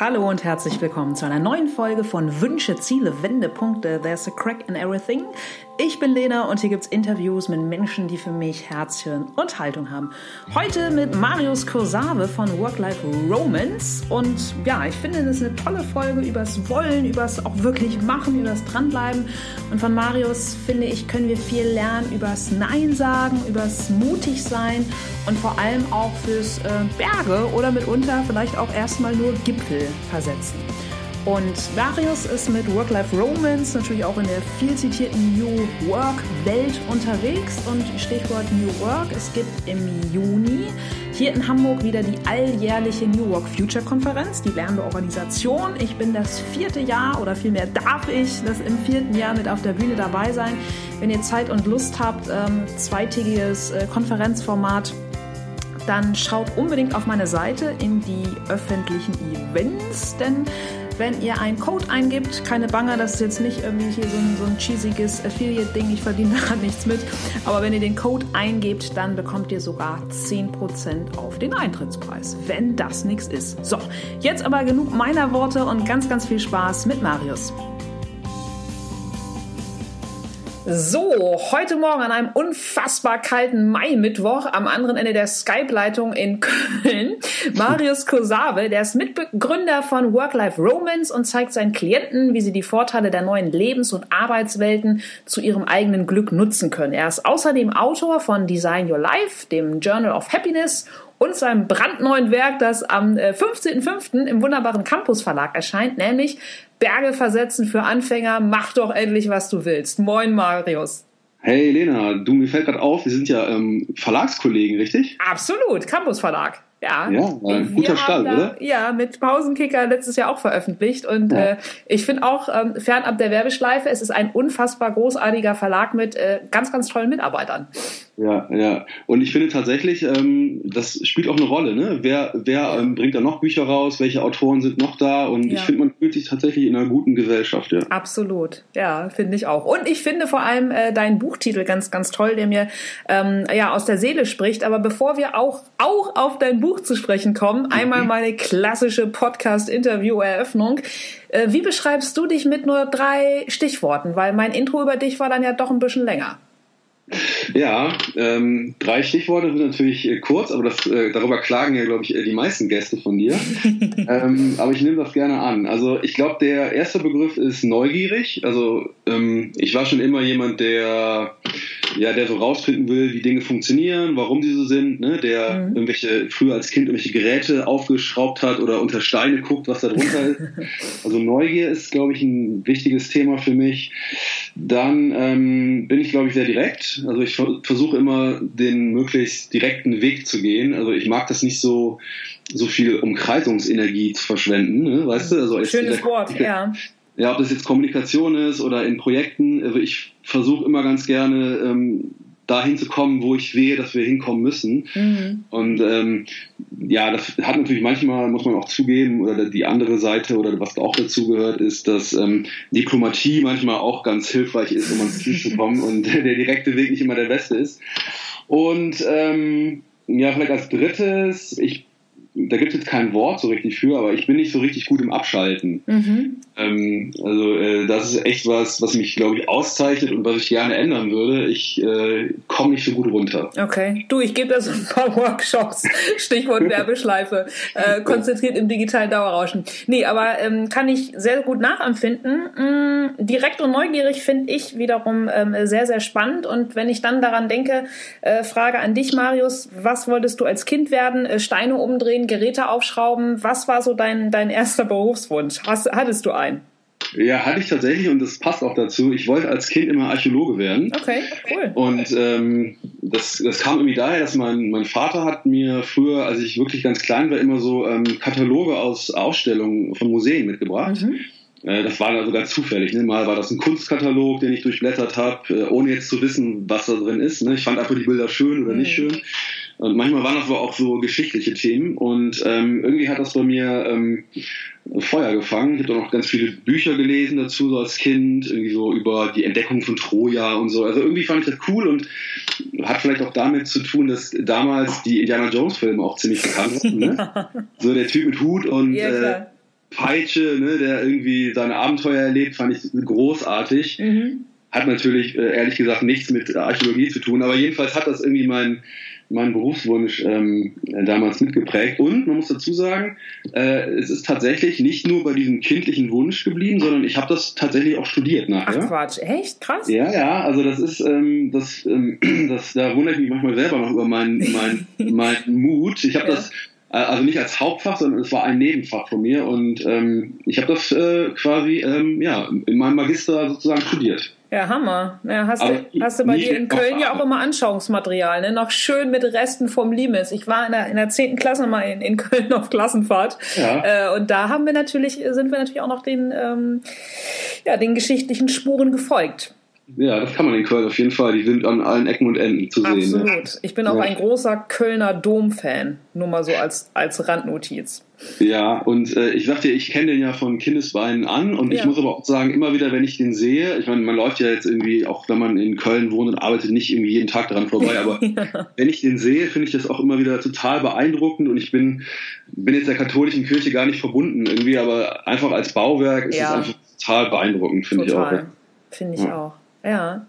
Hallo und herzlich willkommen zu einer neuen Folge von Wünsche, Ziele, Wendepunkte. There's a crack in everything. Ich bin Lena und hier gibt's Interviews mit Menschen, die für mich Herz, Hirn und Haltung haben. Heute mit Marius Kursave von Work-Life Romance. Und ja, ich finde, das ist eine tolle Folge übers Wollen, übers auch wirklich machen, übers Dranbleiben. Und von Marius, finde ich, können wir viel lernen übers Nein sagen, übers mutig sein und vor allem auch fürs äh, Berge oder mitunter vielleicht auch erstmal nur Gipfel versetzen. Und Marius ist mit Work-Life Romance natürlich auch in der viel zitierten New Work-Welt unterwegs. Und Stichwort New Work, es gibt im Juni hier in Hamburg wieder die alljährliche New Work Future Konferenz, die lernende Organisation. Ich bin das vierte Jahr oder vielmehr darf ich das im vierten Jahr mit auf der Bühne dabei sein. Wenn ihr Zeit und Lust habt, ähm, zweitägiges äh, Konferenzformat dann schaut unbedingt auf meine Seite in die öffentlichen Events, denn wenn ihr einen Code eingibt, keine Bange, das ist jetzt nicht irgendwie hier so ein, so ein cheesiges Affiliate-Ding, ich verdiene daran nichts mit, aber wenn ihr den Code eingebt, dann bekommt ihr sogar 10% auf den Eintrittspreis, wenn das nichts ist. So, jetzt aber genug meiner Worte und ganz, ganz viel Spaß mit Marius. So, heute Morgen an einem unfassbar kalten Mai-Mittwoch am anderen Ende der Skype-Leitung in Köln. Marius Kosave, der ist Mitbegründer von Work-Life Romance und zeigt seinen Klienten, wie sie die Vorteile der neuen Lebens- und Arbeitswelten zu ihrem eigenen Glück nutzen können. Er ist außerdem Autor von Design Your Life, dem Journal of Happiness und seinem brandneuen Werk, das am 15.05. Äh, im wunderbaren Campus Verlag erscheint, nämlich Berge versetzen für Anfänger, mach doch endlich, was du willst. Moin, Marius. Hey Lena, du, mir fällt gerade auf, wir sind ja ähm, Verlagskollegen, richtig? Absolut, Campus Verlag. Ja, ja ein guter Start, da, oder? Ja, mit Pausenkicker letztes Jahr auch veröffentlicht. Und ja. äh, ich finde auch, ähm, fernab der Werbeschleife, es ist ein unfassbar großartiger Verlag mit äh, ganz, ganz tollen Mitarbeitern. Ja, ja. Und ich finde tatsächlich, ähm, das spielt auch eine Rolle. Ne? Wer, wer ähm, bringt da noch Bücher raus? Welche Autoren sind noch da? Und ja. ich finde, man fühlt sich tatsächlich in einer guten Gesellschaft. Ja. Absolut. Ja, finde ich auch. Und ich finde vor allem äh, deinen Buchtitel ganz, ganz toll, der mir ähm, ja aus der Seele spricht. Aber bevor wir auch, auch auf dein Buch zu sprechen kommen, mhm. einmal meine klassische Podcast-Interview-Eröffnung. Äh, wie beschreibst du dich mit nur drei Stichworten? Weil mein Intro über dich war dann ja doch ein bisschen länger. Ja, ähm, drei Stichworte sind natürlich äh, kurz, aber das, äh, darüber klagen ja, glaube ich, die meisten Gäste von dir. ähm, aber ich nehme das gerne an. Also ich glaube, der erste Begriff ist neugierig. Also ähm, ich war schon immer jemand, der ja, der so rausfinden will, wie Dinge funktionieren, warum die so sind, ne? der mhm. irgendwelche, früher als Kind irgendwelche Geräte aufgeschraubt hat oder unter Steine guckt, was da drunter ist. Also Neugier ist, glaube ich, ein wichtiges Thema für mich. Dann ähm, bin ich, glaube ich, sehr direkt. Also ich versuche immer, den möglichst direkten Weg zu gehen. Also ich mag das nicht so, so viel Umkreisungsenergie zu verschwenden, ne? weißt du? Also Schönes Wort, ja. Ja, ob das jetzt Kommunikation ist oder in Projekten. Also ich versuche immer ganz gerne ähm, dahin zu kommen, wo ich sehe, dass wir hinkommen müssen. Mhm. Und ähm, ja, das hat natürlich manchmal, muss man auch zugeben, oder die andere Seite oder was auch dazu gehört, ist, dass ähm, Diplomatie manchmal auch ganz hilfreich ist, um ans Ziel zu kommen und der direkte Weg nicht immer der beste ist. Und ähm, ja, vielleicht als drittes, ich da gibt es jetzt kein Wort so richtig für, aber ich bin nicht so richtig gut im Abschalten. Mhm. Ähm, also äh, das ist echt was, was mich, glaube ich, auszeichnet und was ich gerne ändern würde. Ich äh, komme nicht so gut runter. Okay. Du, ich gebe da so ein paar Workshops, Stichwort Werbeschleife, äh, konzentriert im digitalen Dauerrauschen. Nee, aber ähm, kann ich sehr gut nachempfinden. Mhm, direkt und neugierig finde ich wiederum ähm, sehr, sehr spannend. Und wenn ich dann daran denke, äh, Frage an dich, Marius, was wolltest du als Kind werden? Äh, Steine umdrehen, Geräte aufschrauben. Was war so dein, dein erster Berufswunsch? Hast, hattest du einen? Ja, hatte ich tatsächlich und das passt auch dazu. Ich wollte als Kind immer Archäologe werden. Okay, cool. Und ähm, das, das kam irgendwie daher, dass mein, mein Vater hat mir früher, als ich wirklich ganz klein war, immer so ähm, Kataloge aus Ausstellungen von Museen mitgebracht. Mhm. Äh, das war sogar zufällig. Ne? Mal war das ein Kunstkatalog, den ich durchblättert habe, äh, ohne jetzt zu wissen, was da drin ist. Ne? Ich fand einfach die Bilder schön oder mhm. nicht schön. Und manchmal waren das aber auch so geschichtliche Themen. Und ähm, irgendwie hat das bei mir ähm, Feuer gefangen. Ich habe auch noch ganz viele Bücher gelesen dazu, so als Kind, irgendwie so über die Entdeckung von Troja und so. Also irgendwie fand ich das cool und hat vielleicht auch damit zu tun, dass damals die Indiana Jones Filme auch ziemlich bekannt waren. Ne? so der Typ mit Hut und ja, äh, Peitsche, ne, der irgendwie seine Abenteuer erlebt, fand ich großartig. Mhm. Hat natürlich äh, ehrlich gesagt nichts mit Archäologie zu tun, aber jedenfalls hat das irgendwie mein, mein Berufswunsch ähm, damals mitgeprägt. Und man muss dazu sagen, äh, es ist tatsächlich nicht nur bei diesem kindlichen Wunsch geblieben, sondern ich habe das tatsächlich auch studiert nachher. Ach Quatsch, echt? Krass. Ja, ja, also das ist, ähm, das, ähm, das, da wundere ich mich manchmal selber noch über meinen mein, mein Mut. Ich habe ja. das äh, also nicht als Hauptfach, sondern es war ein Nebenfach von mir und ähm, ich habe das äh, quasi ähm, ja, in meinem Magister sozusagen studiert. Ja, Hammer. Ja, hast, du, hast du bei dir in Köln ja auch immer Anschauungsmaterial, ne? Noch schön mit Resten vom Limes. Ich war in der, in der 10. Klasse mal in, in Köln auf Klassenfahrt. Ja. Äh, und da haben wir natürlich, sind wir natürlich auch noch den, ähm, ja, den geschichtlichen Spuren gefolgt. Ja, das kann man in Köln auf jeden Fall. Die sind an allen Ecken und Enden zu Absolut. sehen. Absolut. Ne? Ich bin auch ja. ein großer Kölner Dom-Fan. Nur mal so als, als Randnotiz. Ja, und äh, ich sagte, ich kenne den ja von Kindesbeinen an und ja. ich muss aber auch sagen, immer wieder, wenn ich den sehe, ich meine, man läuft ja jetzt irgendwie, auch wenn man in Köln wohnt und arbeitet, nicht irgendwie jeden Tag daran vorbei, aber ja. wenn ich den sehe, finde ich das auch immer wieder total beeindruckend und ich bin, bin jetzt der katholischen Kirche gar nicht verbunden irgendwie, aber einfach als Bauwerk ist ja. es einfach total beeindruckend, finde ich auch. Finde ich auch. Ja.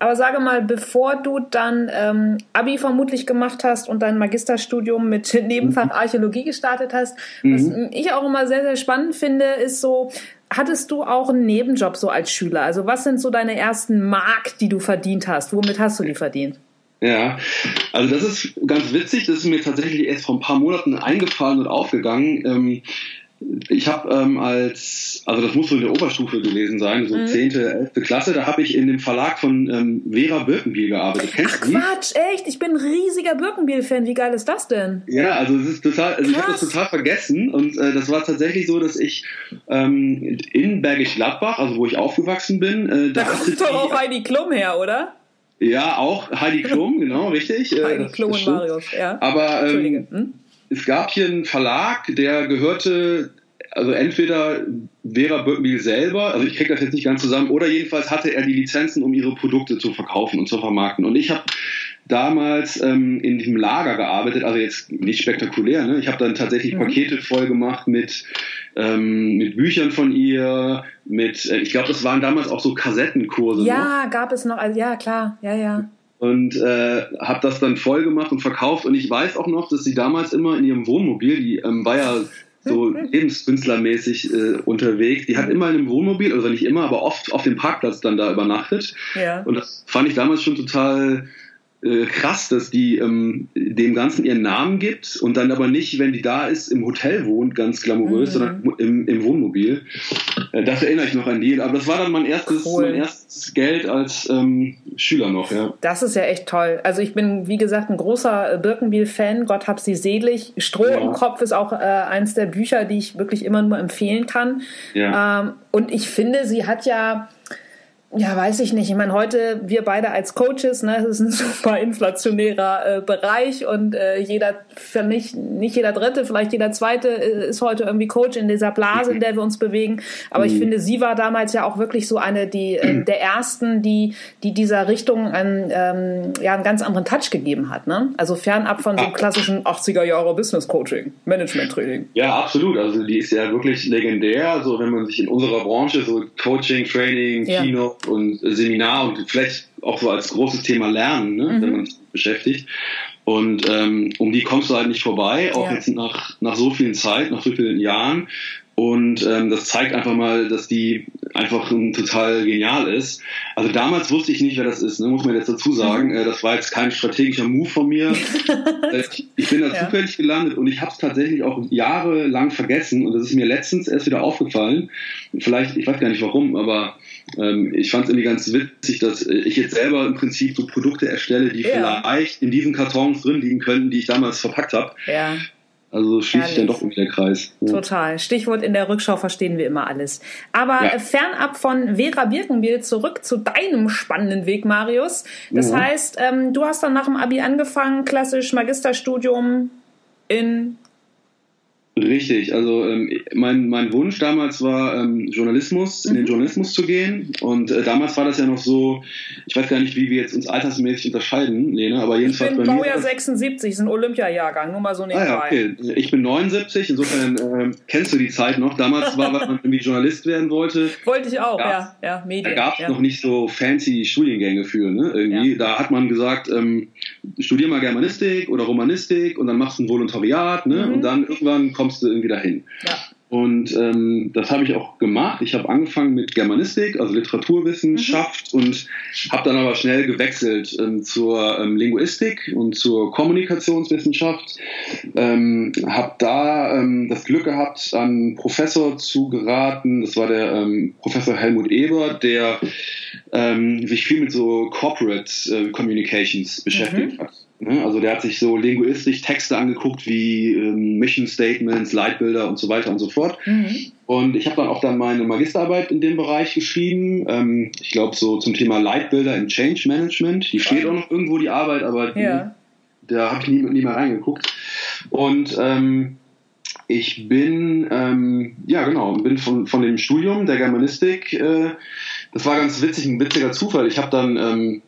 Aber sage mal, bevor du dann ähm, Abi vermutlich gemacht hast und dein Magisterstudium mit Nebenfach mhm. Archäologie gestartet hast, mhm. was ich auch immer sehr, sehr spannend finde, ist so, hattest du auch einen Nebenjob so als Schüler? Also was sind so deine ersten Mark, die du verdient hast? Womit hast du die verdient? Ja, also das ist ganz witzig. Das ist mir tatsächlich erst vor ein paar Monaten eingefallen und aufgegangen. Ähm, ich habe ähm, als, also das muss so in der Oberstufe gewesen sein, so mhm. 10., 11. Klasse, da habe ich in dem Verlag von ähm, Vera Birkenbiel gearbeitet. Kennst Ach du Quatsch, echt? Ich bin ein riesiger Birkenbiel-Fan. Wie geil ist das denn? Ja, also es ist total, also ich habe das total vergessen und äh, das war tatsächlich so, dass ich ähm, in Bergisch Gladbach, also wo ich aufgewachsen bin, äh, da, da kommt doch auch Heidi Klum her, oder? Ja, auch Heidi Klum, genau, richtig. Äh, Heidi Klum und Marius, ja. Aber ähm, Entschuldige. Hm? Es gab hier einen Verlag, der gehörte, also entweder Vera Birkenbiel selber, also ich kriege das jetzt nicht ganz zusammen, oder jedenfalls hatte er die Lizenzen, um ihre Produkte zu verkaufen und zu vermarkten. Und ich habe damals ähm, in diesem Lager gearbeitet, also jetzt nicht spektakulär, ne? ich habe dann tatsächlich mhm. Pakete voll gemacht mit, ähm, mit Büchern von ihr, mit, äh, ich glaube, das waren damals auch so Kassettenkurse. Ja, noch. gab es noch, also, ja klar, ja, ja und äh, habe das dann voll gemacht und verkauft. Und ich weiß auch noch, dass sie damals immer in ihrem Wohnmobil, die ähm, war ja so lebenskünstlermäßig äh, unterwegs, die hat immer in einem Wohnmobil, also nicht immer, aber oft auf dem Parkplatz dann da übernachtet. Ja. Und das fand ich damals schon total äh, krass, dass die ähm, dem Ganzen ihren Namen gibt und dann aber nicht, wenn die da ist, im Hotel wohnt, ganz glamourös, mhm. sondern im, im Wohnmobil. Äh, das erinnere ich noch an die. Aber das war dann mein erstes, cool. mein erstes Geld als ähm, Schüler noch, ja. Das ist ja echt toll. Also ich bin, wie gesagt, ein großer äh, Birkenbiel-Fan. Gott hab sie selig. Stroh ja. im Kopf ist auch äh, eins der Bücher, die ich wirklich immer nur empfehlen kann. Ja. Ähm, und ich finde, sie hat ja ja, weiß ich nicht. Ich meine, heute wir beide als Coaches, ne, das ist ein super inflationärer äh, Bereich und äh, jeder, für mich, nicht jeder Dritte, vielleicht jeder Zweite äh, ist heute irgendwie Coach in dieser Blase, in der wir uns bewegen. Aber mhm. ich finde, sie war damals ja auch wirklich so eine die äh, der ersten, die die dieser Richtung einen, ähm, ja einen ganz anderen Touch gegeben hat. Ne? Also fernab von so einem klassischen 80er Jahre Business Coaching, Management Training. Ja, absolut. Also die ist ja wirklich legendär. So wenn man sich in unserer Branche so Coaching, Training, ja. Kino und Seminar und vielleicht auch so als großes Thema Lernen, ne, mhm. wenn man sich beschäftigt. Und ähm, um die kommst du halt nicht vorbei, auch ja. jetzt nach, nach so vielen Zeit, nach so vielen Jahren. Und ähm, das zeigt einfach mal, dass die einfach total genial ist. Also damals wusste ich nicht, wer das ist, ne? muss man jetzt dazu sagen. Mhm. Äh, das war jetzt kein strategischer Move von mir. Äh, ich bin da ja. zufällig gelandet und ich habe es tatsächlich auch jahrelang vergessen. Und das ist mir letztens erst wieder aufgefallen. Vielleicht, ich weiß gar nicht warum, aber ähm, ich fand es irgendwie ganz witzig, dass ich jetzt selber im Prinzip so Produkte erstelle, die ja. vielleicht in diesen Kartons drin liegen könnten, die ich damals verpackt habe. Ja. Also schließt sich dann doch irgendwie der Kreis. Ja. Total. Stichwort in der Rückschau verstehen wir immer alles. Aber ja. fernab von Vera Birkenbiel zurück zu deinem spannenden Weg, Marius. Das mhm. heißt, ähm, du hast dann nach dem Abi angefangen, klassisch Magisterstudium in Richtig, also ähm, mein, mein Wunsch damals war, ähm, Journalismus, in den mhm. Journalismus zu gehen. Und äh, damals war das ja noch so, ich weiß gar nicht, wie wir jetzt uns altersmäßig unterscheiden, Lena, aber jedenfalls ich bin bei Baujahr mir. 76, ist ein Olympiajahrgang, nur mal so nebenbei. Ah ja, okay. Ich bin 79, insofern äh, kennst du die Zeit noch. Damals war, was man irgendwie Journalist werden wollte. Wollte ich auch, ja, ja, Medien. Da gab es ja. noch nicht so fancy Studiengänge für, ne? Irgendwie. Ja. Da hat man gesagt, ähm, studier mal Germanistik oder Romanistik und dann machst du ein Volontariat, ne? Mhm. Und dann irgendwann kommst du irgendwie dahin. Ja. Und ähm, das habe ich auch gemacht. Ich habe angefangen mit Germanistik, also Literaturwissenschaft, mhm. und habe dann aber schnell gewechselt ähm, zur ähm, Linguistik und zur Kommunikationswissenschaft. Ähm, habe da ähm, das Glück gehabt, an einen Professor zu geraten. Das war der ähm, Professor Helmut Eber, der ähm, sich viel mit so Corporate äh, Communications beschäftigt mhm. hat. Ne? Also der hat sich so linguistisch Texte angeguckt wie ähm, Mission Statements, Leitbilder und so weiter und so fort. Mhm. Und ich habe dann auch dann meine Magisterarbeit in dem Bereich geschrieben. Ähm, ich glaube so zum Thema Leitbilder im Change Management. Die steht auch noch irgendwo die Arbeit, aber die, ja. da habe ich nie, nie mehr reingeguckt. Und ähm, ich bin, ähm, ja genau, bin von, von dem Studium der Germanistik, äh, das war ganz witzig, ein witziger Zufall. Ich habe dann ähm,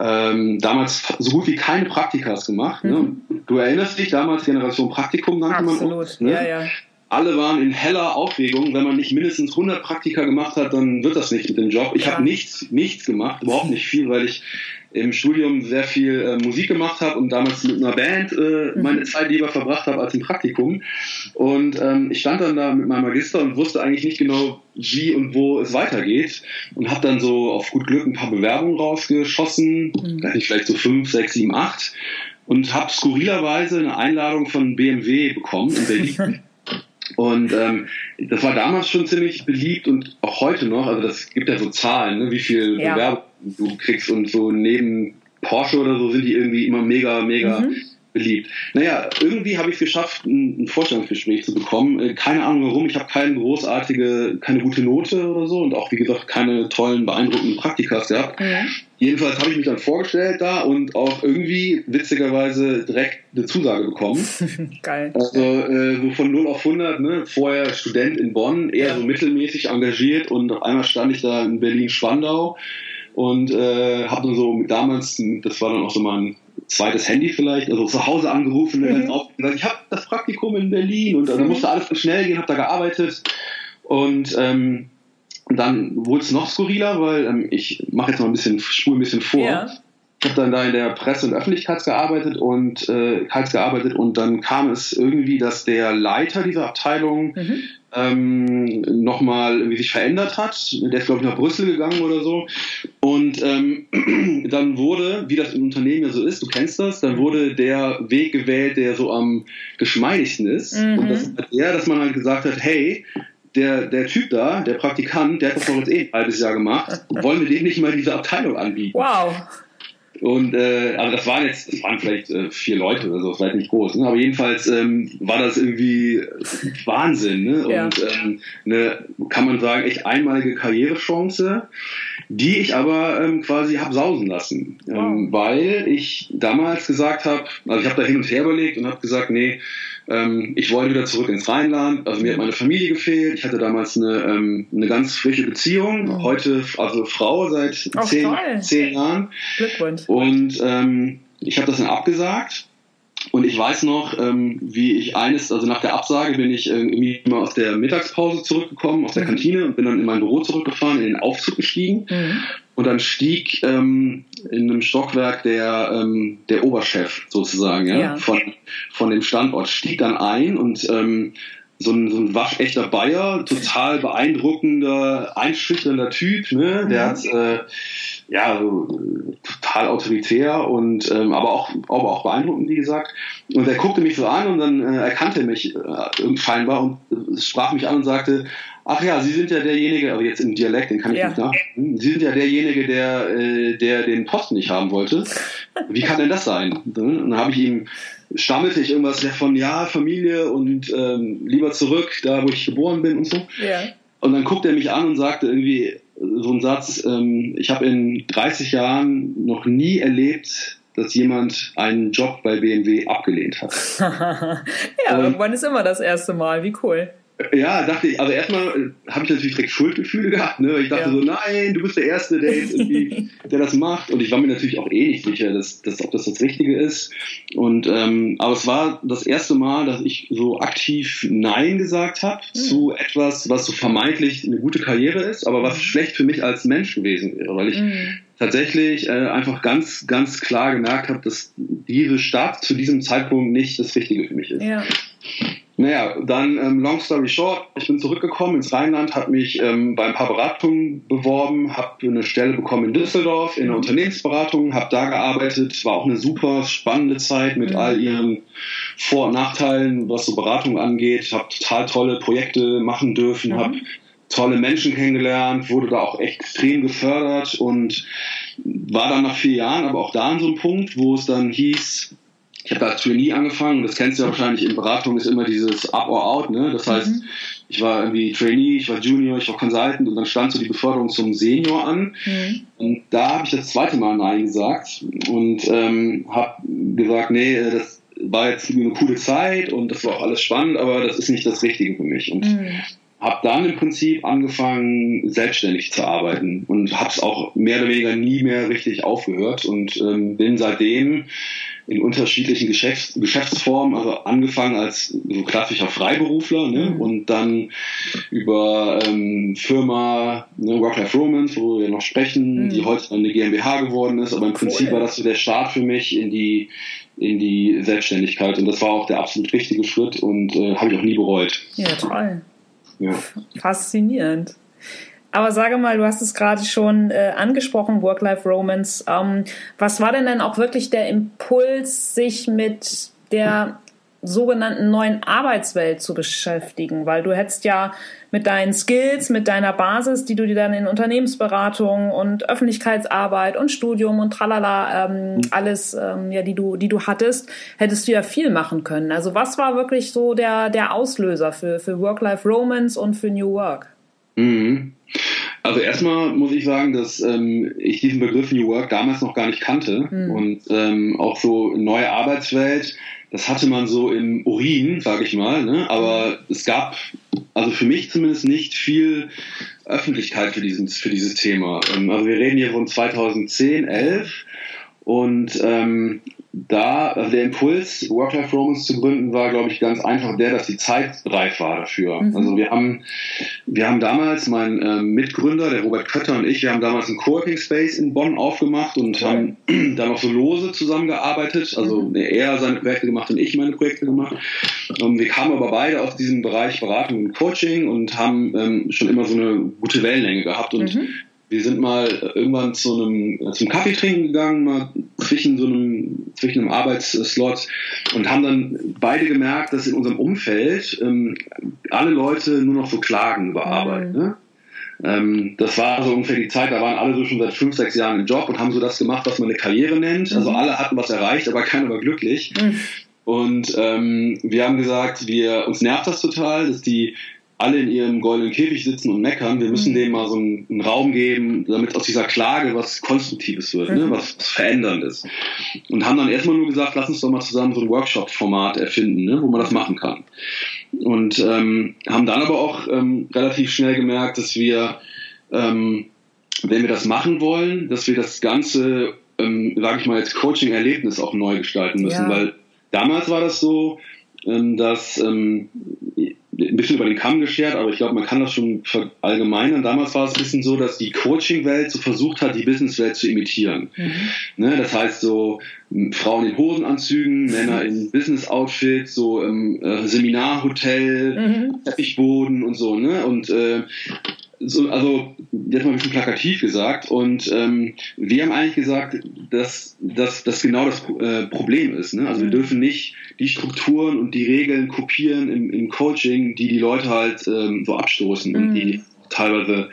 ähm, damals so gut wie keine Praktikas gemacht. Ne? Mhm. Ne? Du erinnerst dich damals, Generation Praktikum nannte Absolut. man uns. Ne? Ja, ja. Alle waren in heller Aufregung. Wenn man nicht mindestens 100 Praktika gemacht hat, dann wird das nicht mit dem Job. Ich ja. habe nichts, nichts gemacht, überhaupt nicht viel, weil ich im Studium sehr viel äh, Musik gemacht habe und damals mit einer Band äh, mhm. meine Zeit lieber verbracht habe als im Praktikum. Und ähm, ich stand dann da mit meinem Magister und wusste eigentlich nicht genau, wie und wo es weitergeht und habe dann so auf gut Glück ein paar Bewerbungen rausgeschossen, mhm. vielleicht so fünf, sechs, sieben, acht und habe skurrilerweise eine Einladung von BMW bekommen in Berlin. Und ähm, das war damals schon ziemlich beliebt und auch heute noch. Also das gibt ja so Zahlen, ne, wie viel ja. Bewerbung du kriegst und so neben Porsche oder so sind die irgendwie immer mega, mega mhm beliebt. Naja, irgendwie habe ich es geschafft, ein, ein, Vorstellungsgespräch zu bekommen. Äh, keine Ahnung warum, ich habe keine großartige, keine gute Note oder so und auch, wie gesagt, keine tollen, beeindruckenden Praktikas gehabt. Mhm. Jedenfalls habe ich mich dann vorgestellt da und auch irgendwie witzigerweise direkt eine Zusage bekommen. Geil. Also äh, so von 0 auf 100, ne? vorher Student in Bonn, eher ja. so mittelmäßig engagiert und auf einmal stand ich da in Berlin-Spandau und äh, habe dann so damals, das war dann auch so mein zweites Handy vielleicht, also zu Hause angerufen und mhm. gesagt, ich habe das Praktikum in Berlin und dann mhm. musste alles schnell gehen, habe da gearbeitet und ähm, dann wurde es noch skurriler, weil ähm, ich mache jetzt mal ein bisschen, spule ein bisschen vor. Ja. Ich habe dann da in der Presse- und Öffentlichkeit gearbeitet und äh, gearbeitet und dann kam es irgendwie, dass der Leiter dieser Abteilung mhm ähm, nochmal irgendwie sich verändert hat. Der ist, glaube ich, nach Brüssel gegangen oder so. Und ähm, dann wurde, wie das im Unternehmen ja so ist, du kennst das, dann wurde der Weg gewählt, der so am geschmeidigsten ist. Mhm. Und das ist halt der, dass man halt gesagt hat, hey, der, der Typ da, der Praktikant, der hat das doch jetzt eh ein halbes Jahr gemacht. Wollen wir dem nicht mal diese Abteilung anbieten? Wow. Und äh, aber das waren jetzt, das waren vielleicht äh, vier Leute oder so, vielleicht nicht groß, ne? aber jedenfalls ähm, war das irgendwie Wahnsinn, ne? Ja. Und ähm, eine, kann man sagen, echt einmalige Karrierechance, die ich aber ähm, quasi hab sausen lassen, ähm, wow. weil ich damals gesagt habe, also ich habe da hin und her überlegt und habe gesagt, nee, ähm, ich wollte wieder zurück ins Rheinland. Also mir hat meine Familie gefehlt. Ich hatte damals eine, ähm, eine ganz frische Beziehung. Oh. Heute, also Frau seit zehn, zehn Jahren. Glückwunsch. Und ähm, ich habe das dann abgesagt. Und ich weiß noch, ähm, wie ich eines, also nach der Absage bin ich irgendwie mal aus der Mittagspause zurückgekommen, aus der. Kantine und bin dann in mein Büro zurückgefahren, in den Aufzug gestiegen. Mhm. Und dann stieg ähm, in einem Stockwerk der, ähm, der Oberchef sozusagen ja, ja. Von, von dem Standort, stieg dann ein und ähm, so ein, so ein waschechter Bayer, total beeindruckender, einschüchternder Typ, ne? Der mhm. hat äh, ja total autoritär und ähm, aber auch aber auch beeindruckend, wie gesagt. Und er guckte mich so an und dann äh, erkannte mich äh, scheinbar und äh, sprach mich an und sagte, ach ja, Sie sind ja derjenige, aber jetzt im Dialekt, den kann ich ja. nicht nach. Sie sind ja derjenige, der, äh, der den Posten nicht haben wollte. Wie kann denn das sein? Dann habe ich ihm stammelte ich irgendwas von ja, Familie und ähm, lieber zurück, da wo ich geboren bin und so. Ja. Und dann guckt er mich an und sagte irgendwie so einen Satz, ähm, ich habe in 30 Jahren noch nie erlebt, dass jemand einen Job bei BMW abgelehnt hat. ja, und, irgendwann ist immer das erste Mal. Wie cool. Ja, dachte ich, also erstmal äh, habe ich natürlich direkt Schuldgefühle gehabt. Ne? Ich dachte ja. so, nein, du bist der Erste, der jetzt irgendwie, der das macht. Und ich war mir natürlich auch eh nicht sicher, dass, dass, ob das das Richtige ist. Und ähm, aber es war das erste Mal, dass ich so aktiv Nein gesagt habe mhm. zu etwas, was so vermeintlich eine gute Karriere ist, aber was mhm. schlecht für mich als Mensch gewesen wäre, weil ich mhm. tatsächlich äh, einfach ganz, ganz klar gemerkt habe, dass diese Stadt zu diesem Zeitpunkt nicht das Richtige für mich ist. Ja. Naja, dann ähm, long story short, ich bin zurückgekommen ins Rheinland, habe mich ähm, bei ein paar Beratungen beworben, habe eine Stelle bekommen in Düsseldorf in der Unternehmensberatung, habe da gearbeitet, war auch eine super spannende Zeit mit mhm. all ihren Vor- und Nachteilen, was so Beratung angeht, habe total tolle Projekte machen dürfen, mhm. habe tolle Menschen kennengelernt, wurde da auch extrem gefördert und war dann nach vier Jahren aber auch da an so einem Punkt, wo es dann hieß, ich habe da als Trainee angefangen, das kennst du ja wahrscheinlich, in Beratung ist immer dieses Up or Out, ne? Das heißt, mhm. ich war irgendwie Trainee, ich war Junior, ich war Consultant und dann stand so die Beförderung zum Senior an. Mhm. Und da habe ich das zweite Mal Nein gesagt und ähm, habe gesagt, nee, das war jetzt eine coole Zeit und das war auch alles spannend, aber das ist nicht das Richtige für mich. Und mhm. Habe dann im Prinzip angefangen, selbstständig zu arbeiten und habe es auch mehr oder weniger nie mehr richtig aufgehört und ähm, bin seitdem in unterschiedlichen Geschäfts Geschäftsformen, also angefangen als so klassischer Freiberufler ne, mhm. und dann über ähm, Firma ne, Work-Life Romance, wo wir noch sprechen, mhm. die heute dann eine GmbH geworden ist, aber im Prinzip cool. war das so der Start für mich in die in die Selbstständigkeit und das war auch der absolut richtige Schritt und äh, habe ich auch nie bereut. Ja, toll. Ja. Faszinierend. Aber sage mal, du hast es gerade schon äh, angesprochen, Work-Life-Romance. Ähm, was war denn dann auch wirklich der Impuls, sich mit der sogenannten neuen Arbeitswelt zu beschäftigen? Weil du hättest ja mit deinen Skills, mit deiner Basis, die du dir dann in Unternehmensberatung und Öffentlichkeitsarbeit und Studium und tralala ähm, alles, ähm, ja, die du, die du hattest, hättest du ja viel machen können. Also was war wirklich so der, der Auslöser für, für Work-Life-Romance und für New Work? Mhm. Also erstmal muss ich sagen, dass ähm, ich diesen Begriff New Work damals noch gar nicht kannte mhm. und ähm, auch so neue Arbeitswelt, das hatte man so im Urin, sage ich mal, ne? aber es gab also für mich zumindest nicht viel Öffentlichkeit für, diesen, für dieses Thema. Ähm, also wir reden hier von 2010, 11 und ähm, da, also der Impuls, Work-Life Romance zu gründen, war, glaube ich, ganz einfach der, dass die Zeit reif war dafür. Mhm. Also wir haben, wir haben damals, mein äh, Mitgründer, der Robert Kötter und ich, wir haben damals einen Coworking Space in Bonn aufgemacht und okay. haben da noch so lose zusammengearbeitet. Also mhm. er seine Projekte gemacht und ich meine Projekte gemacht. Und wir kamen aber beide aus diesem Bereich Beratung und Coaching und haben ähm, schon immer so eine gute Wellenlänge gehabt und mhm wir sind mal irgendwann zu einem, zum Kaffee trinken gegangen, mal zwischen so einem, zwischen einem Arbeitsslot und haben dann beide gemerkt, dass in unserem Umfeld ähm, alle Leute nur noch so klagen über Arbeit. Mhm. Ne? Ähm, das war so ungefähr die Zeit, da waren alle so schon seit fünf, sechs Jahren im Job und haben so das gemacht, was man eine Karriere nennt. Also mhm. alle hatten was erreicht, aber keiner war glücklich. Mhm. Und ähm, wir haben gesagt, wir uns nervt das total, dass die alle in ihrem goldenen Käfig sitzen und meckern. Wir müssen mhm. denen mal so einen, einen, Raum geben, damit aus dieser Klage was Konstruktives wird, ne? mhm. ne? was, was Veränderndes. Und haben dann erstmal nur gesagt, lass uns doch mal zusammen so ein Workshop-Format erfinden, ne? wo man das machen kann. Und ähm, haben dann aber auch ähm, relativ schnell gemerkt, dass wir, ähm, wenn wir das machen wollen, dass wir das ganze, ähm, sage ich mal, als Coaching-Erlebnis auch neu gestalten müssen, ja. weil damals war das so, ähm, dass ähm, ein bisschen über den Kamm geschert, aber ich glaube, man kann das schon verallgemeinern. Damals war es ein bisschen so, dass die Coaching-Welt so versucht hat, die Business-Welt zu imitieren. Mhm. Ne, das heißt so Frauen in Hosenanzügen, Männer in Business-Outfits, so im äh, Seminarhotel, mhm. Teppichboden und so. Ne? Und äh, so, also jetzt mal ein bisschen plakativ gesagt. Und ähm, wir haben eigentlich gesagt, dass, dass das genau das äh, Problem ist. Ne? Also wir mhm. dürfen nicht die Strukturen und die Regeln kopieren im, im Coaching, die die Leute halt ähm, so abstoßen mhm. und die mhm. teilweise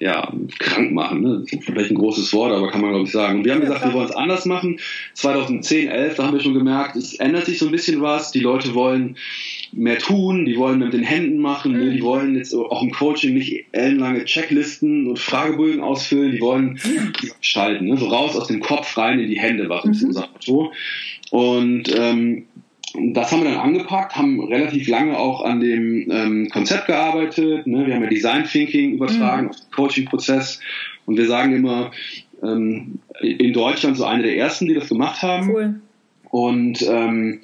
ja, krank machen. Ne? Das ist vielleicht ein großes Wort, aber kann man glaube ich sagen. Und wir haben gesagt, wir wollen es anders machen. 2010, 11, da haben wir schon gemerkt, es ändert sich so ein bisschen was. Die Leute wollen mehr tun, die wollen mit den Händen machen, ne? die wollen jetzt auch im Coaching nicht ellenlange Checklisten und Fragebögen ausfüllen, die wollen gestalten, ne? so raus aus dem Kopf rein in die Hände, war so mhm. unser Motto. Und ähm, das haben wir dann angepackt, haben relativ lange auch an dem ähm, Konzept gearbeitet. Ne? Wir haben ja Design Thinking übertragen mhm. auf den Coaching-Prozess und wir sagen immer, ähm, in Deutschland so eine der ersten, die das gemacht haben. Cool. Und ähm,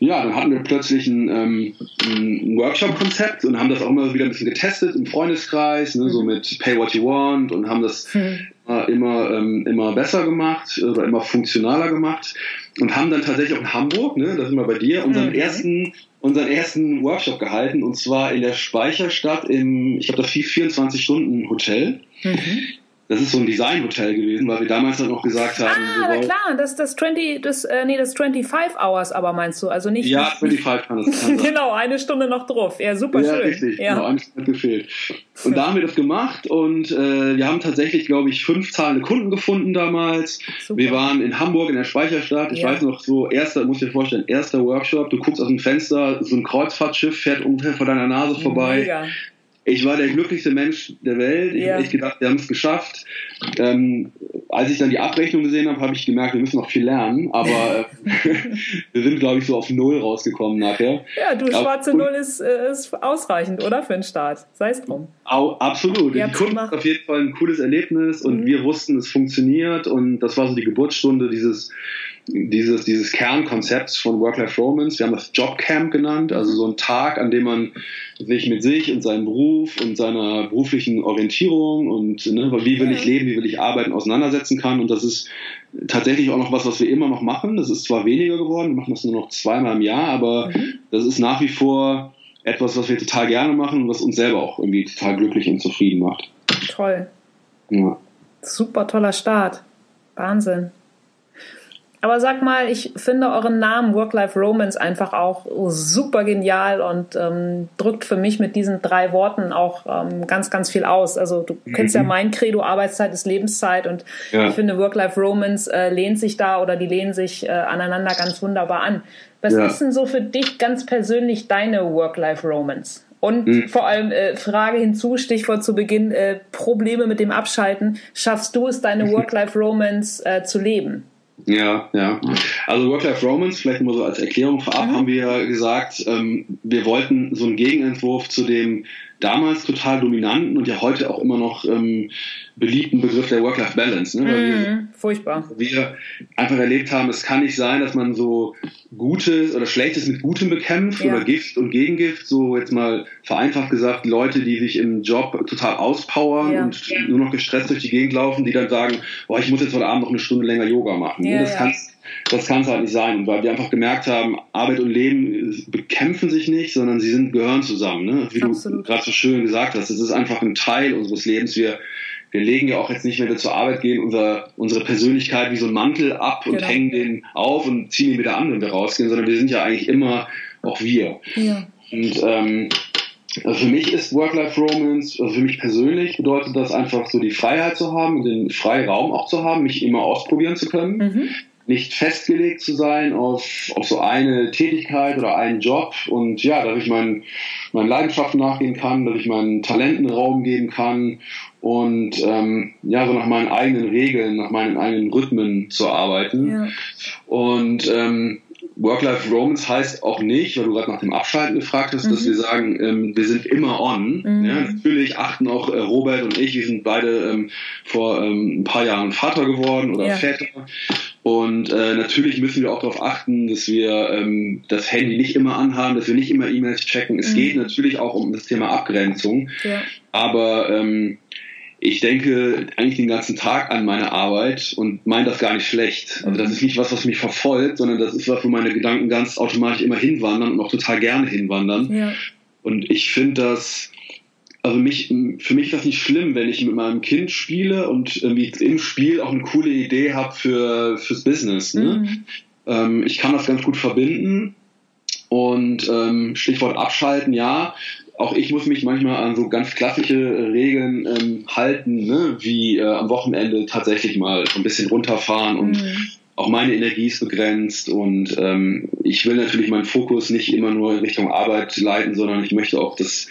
ja, dann hatten wir plötzlich ein, ähm, ein Workshop-Konzept und haben das auch immer wieder ein bisschen getestet im Freundeskreis, ne, so mhm. mit Pay What You Want und haben das mhm. äh, immer, ähm, immer besser gemacht oder immer funktionaler gemacht und haben dann tatsächlich auch in Hamburg, ne, da sind wir bei dir, unseren mhm. ersten unseren ersten Workshop gehalten und zwar in der Speicherstadt im, ich glaube, das 24-Stunden-Hotel. Mhm. Das ist so ein Designhotel gewesen, weil wir damals dann auch gesagt haben. Ah, na klar, das, das 20, das, äh, nee, das 25 Hours aber meinst du, also nicht. Ja, 25 kann das. Kann genau, eine Stunde noch drauf. Ja, super ja, schön. Richtig, ja, genau, eine Stunde gefehlt. Und da haben wir das gemacht und äh, wir haben tatsächlich, glaube ich, fünf zahlende Kunden gefunden damals. Super. Wir waren in Hamburg in der Speicherstadt. Ich ja. weiß noch, so erster, muss dir vorstellen, erster Workshop. Du guckst aus dem Fenster, so ein Kreuzfahrtschiff fährt ungefähr vor deiner Nase vorbei. Mega ich war der glücklichste Mensch der Welt. Ich ja. habe echt gedacht, wir haben es geschafft. Ähm, als ich dann die Abrechnung gesehen habe, habe ich gemerkt, wir müssen noch viel lernen. Aber äh, wir sind, glaube ich, so auf Null rausgekommen nachher. Ja, du, schwarze aber, Null ist, äh, ist ausreichend, oder? Für den Start. Sei es drum. Au, absolut. Die Kunden hatten auf jeden Fall ein cooles Erlebnis und mhm. wir wussten, es funktioniert. Und das war so die Geburtsstunde dieses dieses, dieses Kernkonzepts von Work-Life Romance. Wir haben das Jobcamp genannt, also so ein Tag, an dem man sich mit sich und seinem Beruf und seiner beruflichen Orientierung und ne, wie will ich leben, will ich arbeiten, auseinandersetzen kann. Und das ist tatsächlich auch noch was, was wir immer noch machen. Das ist zwar weniger geworden, wir machen das nur noch zweimal im Jahr, aber mhm. das ist nach wie vor etwas, was wir total gerne machen und was uns selber auch irgendwie total glücklich und zufrieden macht. Toll. Ja. Super toller Start. Wahnsinn. Aber sag mal, ich finde euren Namen Work-Life Romance einfach auch super genial und ähm, drückt für mich mit diesen drei Worten auch ähm, ganz, ganz viel aus. Also du mhm. kennst ja mein Credo, Arbeitszeit ist Lebenszeit und ja. ich finde Work-Life Romance äh, lehnt sich da oder die lehnen sich äh, aneinander ganz wunderbar an. Was ja. ist denn so für dich ganz persönlich deine Work-Life Romance? Und mhm. vor allem äh, Frage hinzu, Stichwort zu Beginn, äh, Probleme mit dem Abschalten. Schaffst du es, deine Work-Life-Romance äh, zu leben? Ja, ja. Also Work-Life Romance, vielleicht nur so als Erklärung vorab, mhm. haben wir gesagt, ähm, wir wollten so einen Gegenentwurf zu dem damals total dominanten und ja heute auch immer noch ähm, beliebten Begriff der Work-Life-Balance. Ne? Wir, furchtbar. Wir einfach erlebt haben, es kann nicht sein, dass man so Gutes oder Schlechtes mit Gutem bekämpft ja. oder Gift und Gegengift. So jetzt mal vereinfacht gesagt, Leute, die sich im Job total auspowern ja. und nur noch gestresst durch die Gegend laufen, die dann sagen, boah, ich muss jetzt heute Abend noch eine Stunde länger Yoga machen. Ja, das kannst das kann es halt nicht sein. Und weil wir einfach gemerkt haben, Arbeit und Leben bekämpfen sich nicht, sondern sie sind, gehören zusammen. Ne? Wie Absolut. du gerade so schön gesagt hast, es ist einfach ein Teil unseres Lebens. Wir, wir legen ja auch jetzt nicht, wenn wir zur Arbeit gehen, unser, unsere Persönlichkeit wie so ein Mantel ab und genau. hängen den auf und ziehen ihn wieder an, wenn wir rausgehen, sondern wir sind ja eigentlich immer auch wir. Ja. Und ähm, also für mich ist Work-Life-Romance, also für mich persönlich bedeutet das einfach so die Freiheit zu haben, den Freiraum auch zu haben, mich immer ausprobieren zu können. Mhm nicht festgelegt zu sein auf, auf so eine Tätigkeit oder einen Job und ja, dass ich meinen, meinen Leidenschaften nachgehen kann, dass ich meinen Talenten Raum geben kann und ähm, ja, so nach meinen eigenen Regeln, nach meinen eigenen Rhythmen zu arbeiten. Ja. Und ähm, Work-Life-Romance heißt auch nicht, weil du gerade nach dem Abschalten gefragt hast, mhm. dass wir sagen, ähm, wir sind immer on. Mhm. Ja, natürlich achten auch äh, Robert und ich, wir sind beide ähm, vor ähm, ein paar Jahren Vater geworden oder ja. Väter. Und äh, natürlich müssen wir auch darauf achten, dass wir ähm, das Handy nicht immer anhaben, dass wir nicht immer E-Mails checken. Es mhm. geht natürlich auch um das Thema Abgrenzung. Ja. Aber ähm, ich denke eigentlich den ganzen Tag an meine Arbeit und meine das gar nicht schlecht. Also das ist nicht was, was mich verfolgt, sondern das ist was, wo meine Gedanken ganz automatisch immer hinwandern und auch total gerne hinwandern. Ja. Und ich finde das also mich, für mich ist das nicht schlimm, wenn ich mit meinem Kind spiele und irgendwie im Spiel auch eine coole Idee habe für, fürs Business. Ne? Mhm. Ähm, ich kann das ganz gut verbinden. Und ähm, Stichwort abschalten, ja. Auch ich muss mich manchmal an so ganz klassische Regeln ähm, halten, ne? wie äh, am Wochenende tatsächlich mal so ein bisschen runterfahren und mhm auch meine Energie ist begrenzt und ähm, ich will natürlich meinen Fokus nicht immer nur in Richtung Arbeit leiten, sondern ich möchte auch, dass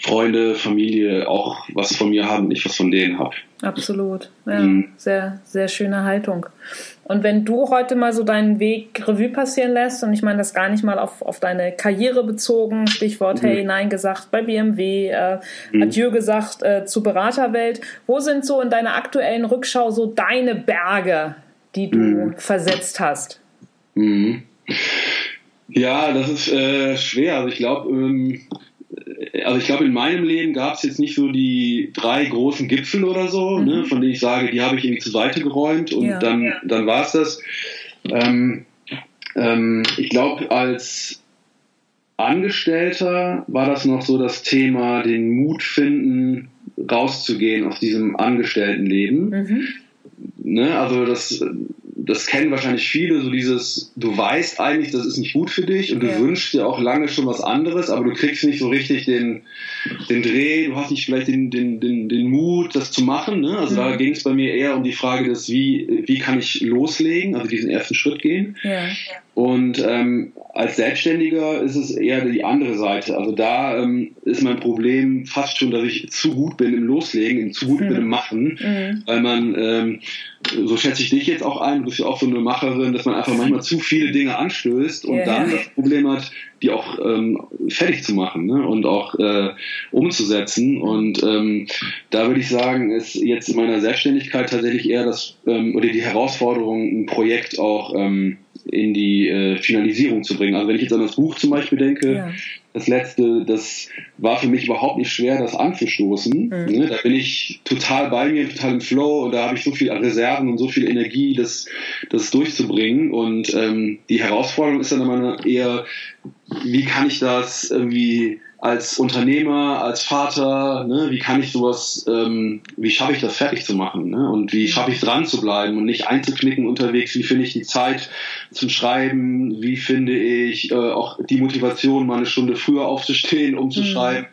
Freunde, Familie auch was von mir haben und ich was von denen habe. Absolut. Ja, mhm. sehr, sehr schöne Haltung. Und wenn du heute mal so deinen Weg Revue passieren lässt, und ich meine das gar nicht mal auf, auf deine Karriere bezogen, Stichwort mhm. Hey, Nein gesagt bei BMW, äh, mhm. Adieu gesagt äh, zur Beraterwelt, wo sind so in deiner aktuellen Rückschau so deine Berge, die du mhm. versetzt hast? Mhm. Ja, das ist äh, schwer. Also ich glaube, ähm, also ich glaube, in meinem Leben gab es jetzt nicht so die drei großen Gipfel oder so, ne, mhm. ne, von denen ich sage, die habe ich irgendwie zur Seite geräumt und ja, dann, ja. dann war es das. Ähm, ähm, ich glaube, als Angestellter war das noch so das Thema, den Mut finden, rauszugehen aus diesem Angestelltenleben. Mhm. Ne, also das das kennen wahrscheinlich viele, so dieses, du weißt eigentlich, das ist nicht gut für dich und du ja. wünschst dir auch lange schon was anderes, aber du kriegst nicht so richtig den, den Dreh, du hast nicht vielleicht den, den, den, den Mut, das zu machen. Ne? Also mhm. da ging es bei mir eher um die Frage des, wie, wie kann ich loslegen, also diesen ersten Schritt gehen. Ja. Und ähm, als Selbstständiger ist es eher die andere Seite. Also da ähm, ist mein Problem fast schon, dass ich zu gut bin im Loslegen, zu gut mhm. bin im Machen, mhm. weil man, ähm, so schätze ich dich jetzt auch ein, du bist ja auch so eine Macherin, dass man einfach manchmal zu viele Dinge anstößt und yeah. dann das Problem hat, die auch ähm, fertig zu machen ne? und auch äh, umzusetzen. Und ähm, da würde ich sagen, ist jetzt in meiner Selbstständigkeit tatsächlich eher das ähm, oder die Herausforderung, ein Projekt auch ähm, in die äh, Finalisierung zu bringen. Also wenn ich jetzt an das Buch zum Beispiel denke, ja. das letzte, das war für mich überhaupt nicht schwer, das anzustoßen. Mhm. Ne? Da bin ich total bei mir, total im Flow und da habe ich so viel Reserven und so viel Energie, das, das durchzubringen. Und ähm, die Herausforderung ist dann immer eher, wie kann ich das irgendwie als Unternehmer, als Vater, ne, wie kann ich sowas, ähm, wie schaffe ich das fertig zu machen ne? und wie schaffe ich dran zu bleiben und nicht einzuknicken unterwegs, wie finde ich die Zeit zum Schreiben, wie finde ich äh, auch die Motivation, mal eine Stunde früher aufzustehen, um zu mhm. schreiben.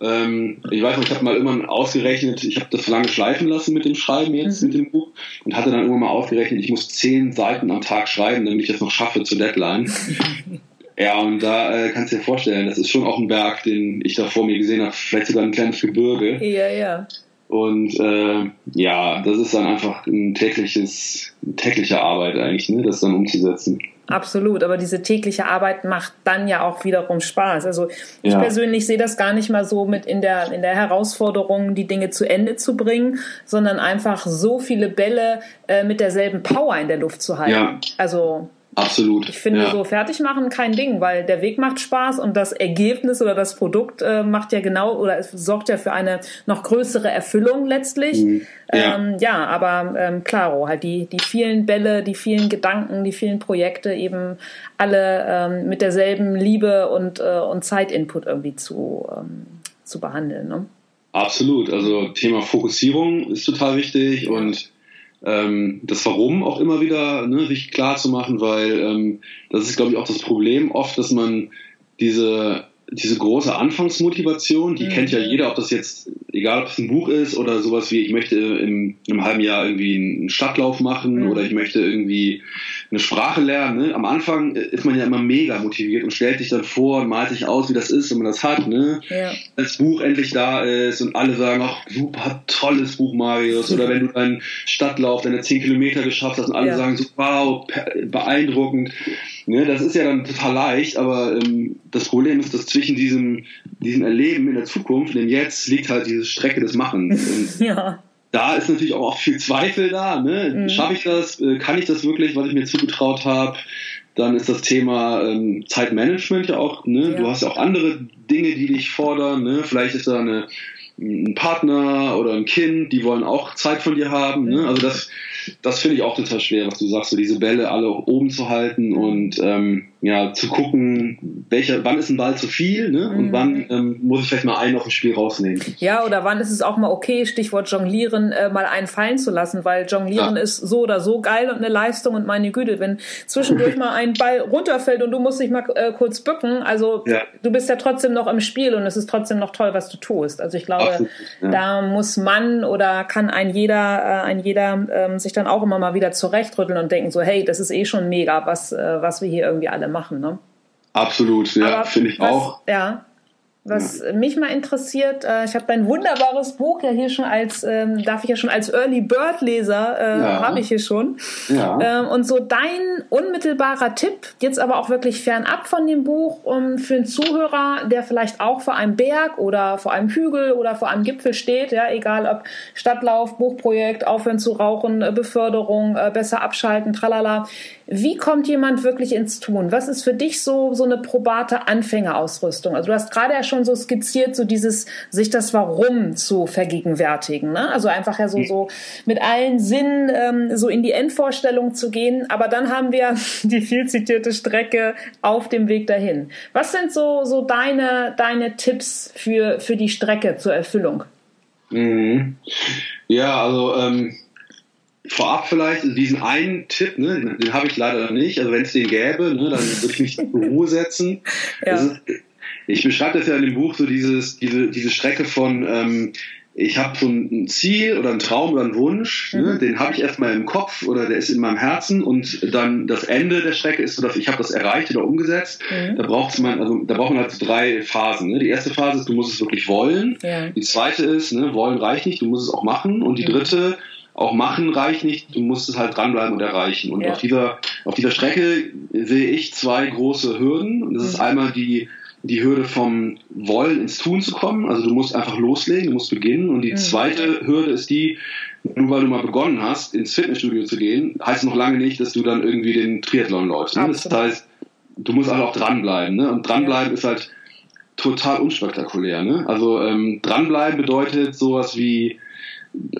Ähm, ich weiß noch, ich habe mal irgendwann ausgerechnet, ich habe das lange schleifen lassen mit dem Schreiben jetzt, mhm. mit dem Buch und hatte dann irgendwann mal ausgerechnet, ich muss zehn Seiten am Tag schreiben, damit ich das noch schaffe zur Deadline. Ja, und da äh, kannst du dir vorstellen, das ist schon auch ein Berg, den ich da vor mir gesehen habe, vielleicht sogar ein kleines Gebirge. Ja, ja. Und äh, ja, das ist dann einfach ein tägliches, tägliche Arbeit eigentlich, ne, das dann umzusetzen. Absolut, aber diese tägliche Arbeit macht dann ja auch wiederum Spaß. Also ich ja. persönlich sehe das gar nicht mal so mit in der, in der Herausforderung, die Dinge zu Ende zu bringen, sondern einfach so viele Bälle äh, mit derselben Power in der Luft zu halten. Ja. Also Absolut. Ich finde ja. so fertig machen kein Ding, weil der Weg macht Spaß und das Ergebnis oder das Produkt äh, macht ja genau oder es sorgt ja für eine noch größere Erfüllung letztlich. Mhm. Ja. Ähm, ja, aber ähm, klaro, halt die, die vielen Bälle, die vielen Gedanken, die vielen Projekte eben alle ähm, mit derselben Liebe und, äh, und Zeitinput irgendwie zu, ähm, zu behandeln. Ne? Absolut. Also Thema Fokussierung ist total wichtig und ähm, das Warum auch immer wieder ne, sich klar zu machen, weil ähm, das ist, glaube ich, auch das Problem oft, dass man diese diese große Anfangsmotivation, die mhm. kennt ja jeder, ob das jetzt, egal ob es ein Buch ist oder sowas wie, ich möchte in einem halben Jahr irgendwie einen Stadtlauf machen mhm. oder ich möchte irgendwie eine Sprache lernen. Ne? Am Anfang ist man ja immer mega motiviert und stellt sich dann vor und malt sich aus, wie das ist, wenn man das hat. Ne? Ja. Als Buch endlich da ist und alle sagen, ach, super tolles Buch, Marius. Oder wenn du deinen Stadtlauf, deine 10 Kilometer geschafft hast und alle ja. sagen so, wow, beeindruckend. Ne? Das ist ja dann total leicht, aber ähm, das Problem ist, dass zwischen diesem, diesem Erleben in der Zukunft und dem Jetzt liegt halt diese Strecke des Machens. ja da ist natürlich auch viel Zweifel da. Ne? Mhm. Schaffe ich das? Äh, kann ich das wirklich, was ich mir zugetraut habe? Dann ist das Thema ähm, Zeitmanagement ja auch. Ne? Ja. Du hast ja auch andere Dinge, die dich fordern. Ne? Vielleicht ist da eine, ein Partner oder ein Kind, die wollen auch Zeit von dir haben. Ne? Also das, das finde ich auch total schwer, was du sagst, so diese Bälle alle oben zu halten und ähm, ja, zu gucken, welcher, wann ist ein Ball zu viel ne? und mhm. wann ähm, muss ich vielleicht mal einen auf dem Spiel rausnehmen. Ja, oder wann ist es auch mal okay, Stichwort Jonglieren, äh, mal einen fallen zu lassen, weil Jonglieren ja. ist so oder so geil und eine Leistung und meine Güte, wenn zwischendurch mal ein Ball runterfällt und du musst dich mal äh, kurz bücken, also ja. du bist ja trotzdem noch im Spiel und es ist trotzdem noch toll, was du tust. Also ich glaube, Absolut, ja. da muss man oder kann ein jeder, äh, ein jeder ähm, sich dann auch immer mal wieder zurechtrütteln und denken so, hey, das ist eh schon mega, was, äh, was wir hier irgendwie alle machen. Ne? Absolut, ja, finde ich was, auch. Ja, was mich mal interessiert, äh, ich habe dein wunderbares Buch ja hier schon als, ähm, darf ich ja schon als Early Bird Leser, äh, ja. habe ich hier schon. Ja. Ähm, und so dein unmittelbarer Tipp, jetzt aber auch wirklich fernab von dem Buch, um für einen Zuhörer, der vielleicht auch vor einem Berg oder vor einem Hügel oder vor einem Gipfel steht, ja, egal ob Stadtlauf, Buchprojekt, aufhören zu rauchen, äh, Beförderung, äh, besser abschalten, tralala. Wie kommt jemand wirklich ins Tun? Was ist für dich so, so eine probate Anfängerausrüstung? Also du hast gerade ja schon so skizziert, so dieses, sich das Warum zu vergegenwärtigen. Ne? Also einfach ja so, so mit allen Sinnen ähm, so in die Endvorstellung zu gehen. Aber dann haben wir die viel zitierte Strecke auf dem Weg dahin. Was sind so, so deine, deine Tipps für, für die Strecke zur Erfüllung? Mhm. Ja, also ähm vorab vielleicht diesen einen Tipp, ne, den habe ich leider nicht. Also wenn es den gäbe, ne, dann würde ich mich zur Ruhe setzen. ja. ist, ich beschreibe das ja in dem Buch so dieses, diese, diese Strecke von ähm, ich habe so ein Ziel oder einen Traum oder einen Wunsch, ne, mhm. den habe ich erstmal im Kopf oder der ist in meinem Herzen und dann das Ende der Strecke ist so, dass ich habe das erreicht oder umgesetzt. Mhm. Da braucht man, also da braucht man halt so drei Phasen. Ne? Die erste Phase ist, du musst es wirklich wollen. Ja. Die zweite ist, ne, wollen reicht nicht, du musst es auch machen. Und die mhm. dritte auch machen reicht nicht, du musst es halt dranbleiben und erreichen. Und ja. auf, dieser, auf dieser Strecke sehe ich zwei große Hürden. Und das mhm. ist einmal die, die Hürde vom Wollen ins Tun zu kommen. Also du musst einfach loslegen, du musst beginnen. Und die mhm. zweite Hürde ist die, nur weil du mal begonnen hast, ins Fitnessstudio zu gehen, heißt noch lange nicht, dass du dann irgendwie den Triathlon läufst. Ne? Das heißt, du musst halt auch dranbleiben. Ne? Und dranbleiben ja. ist halt total unspektakulär. Ne? Also ähm, dranbleiben bedeutet sowas wie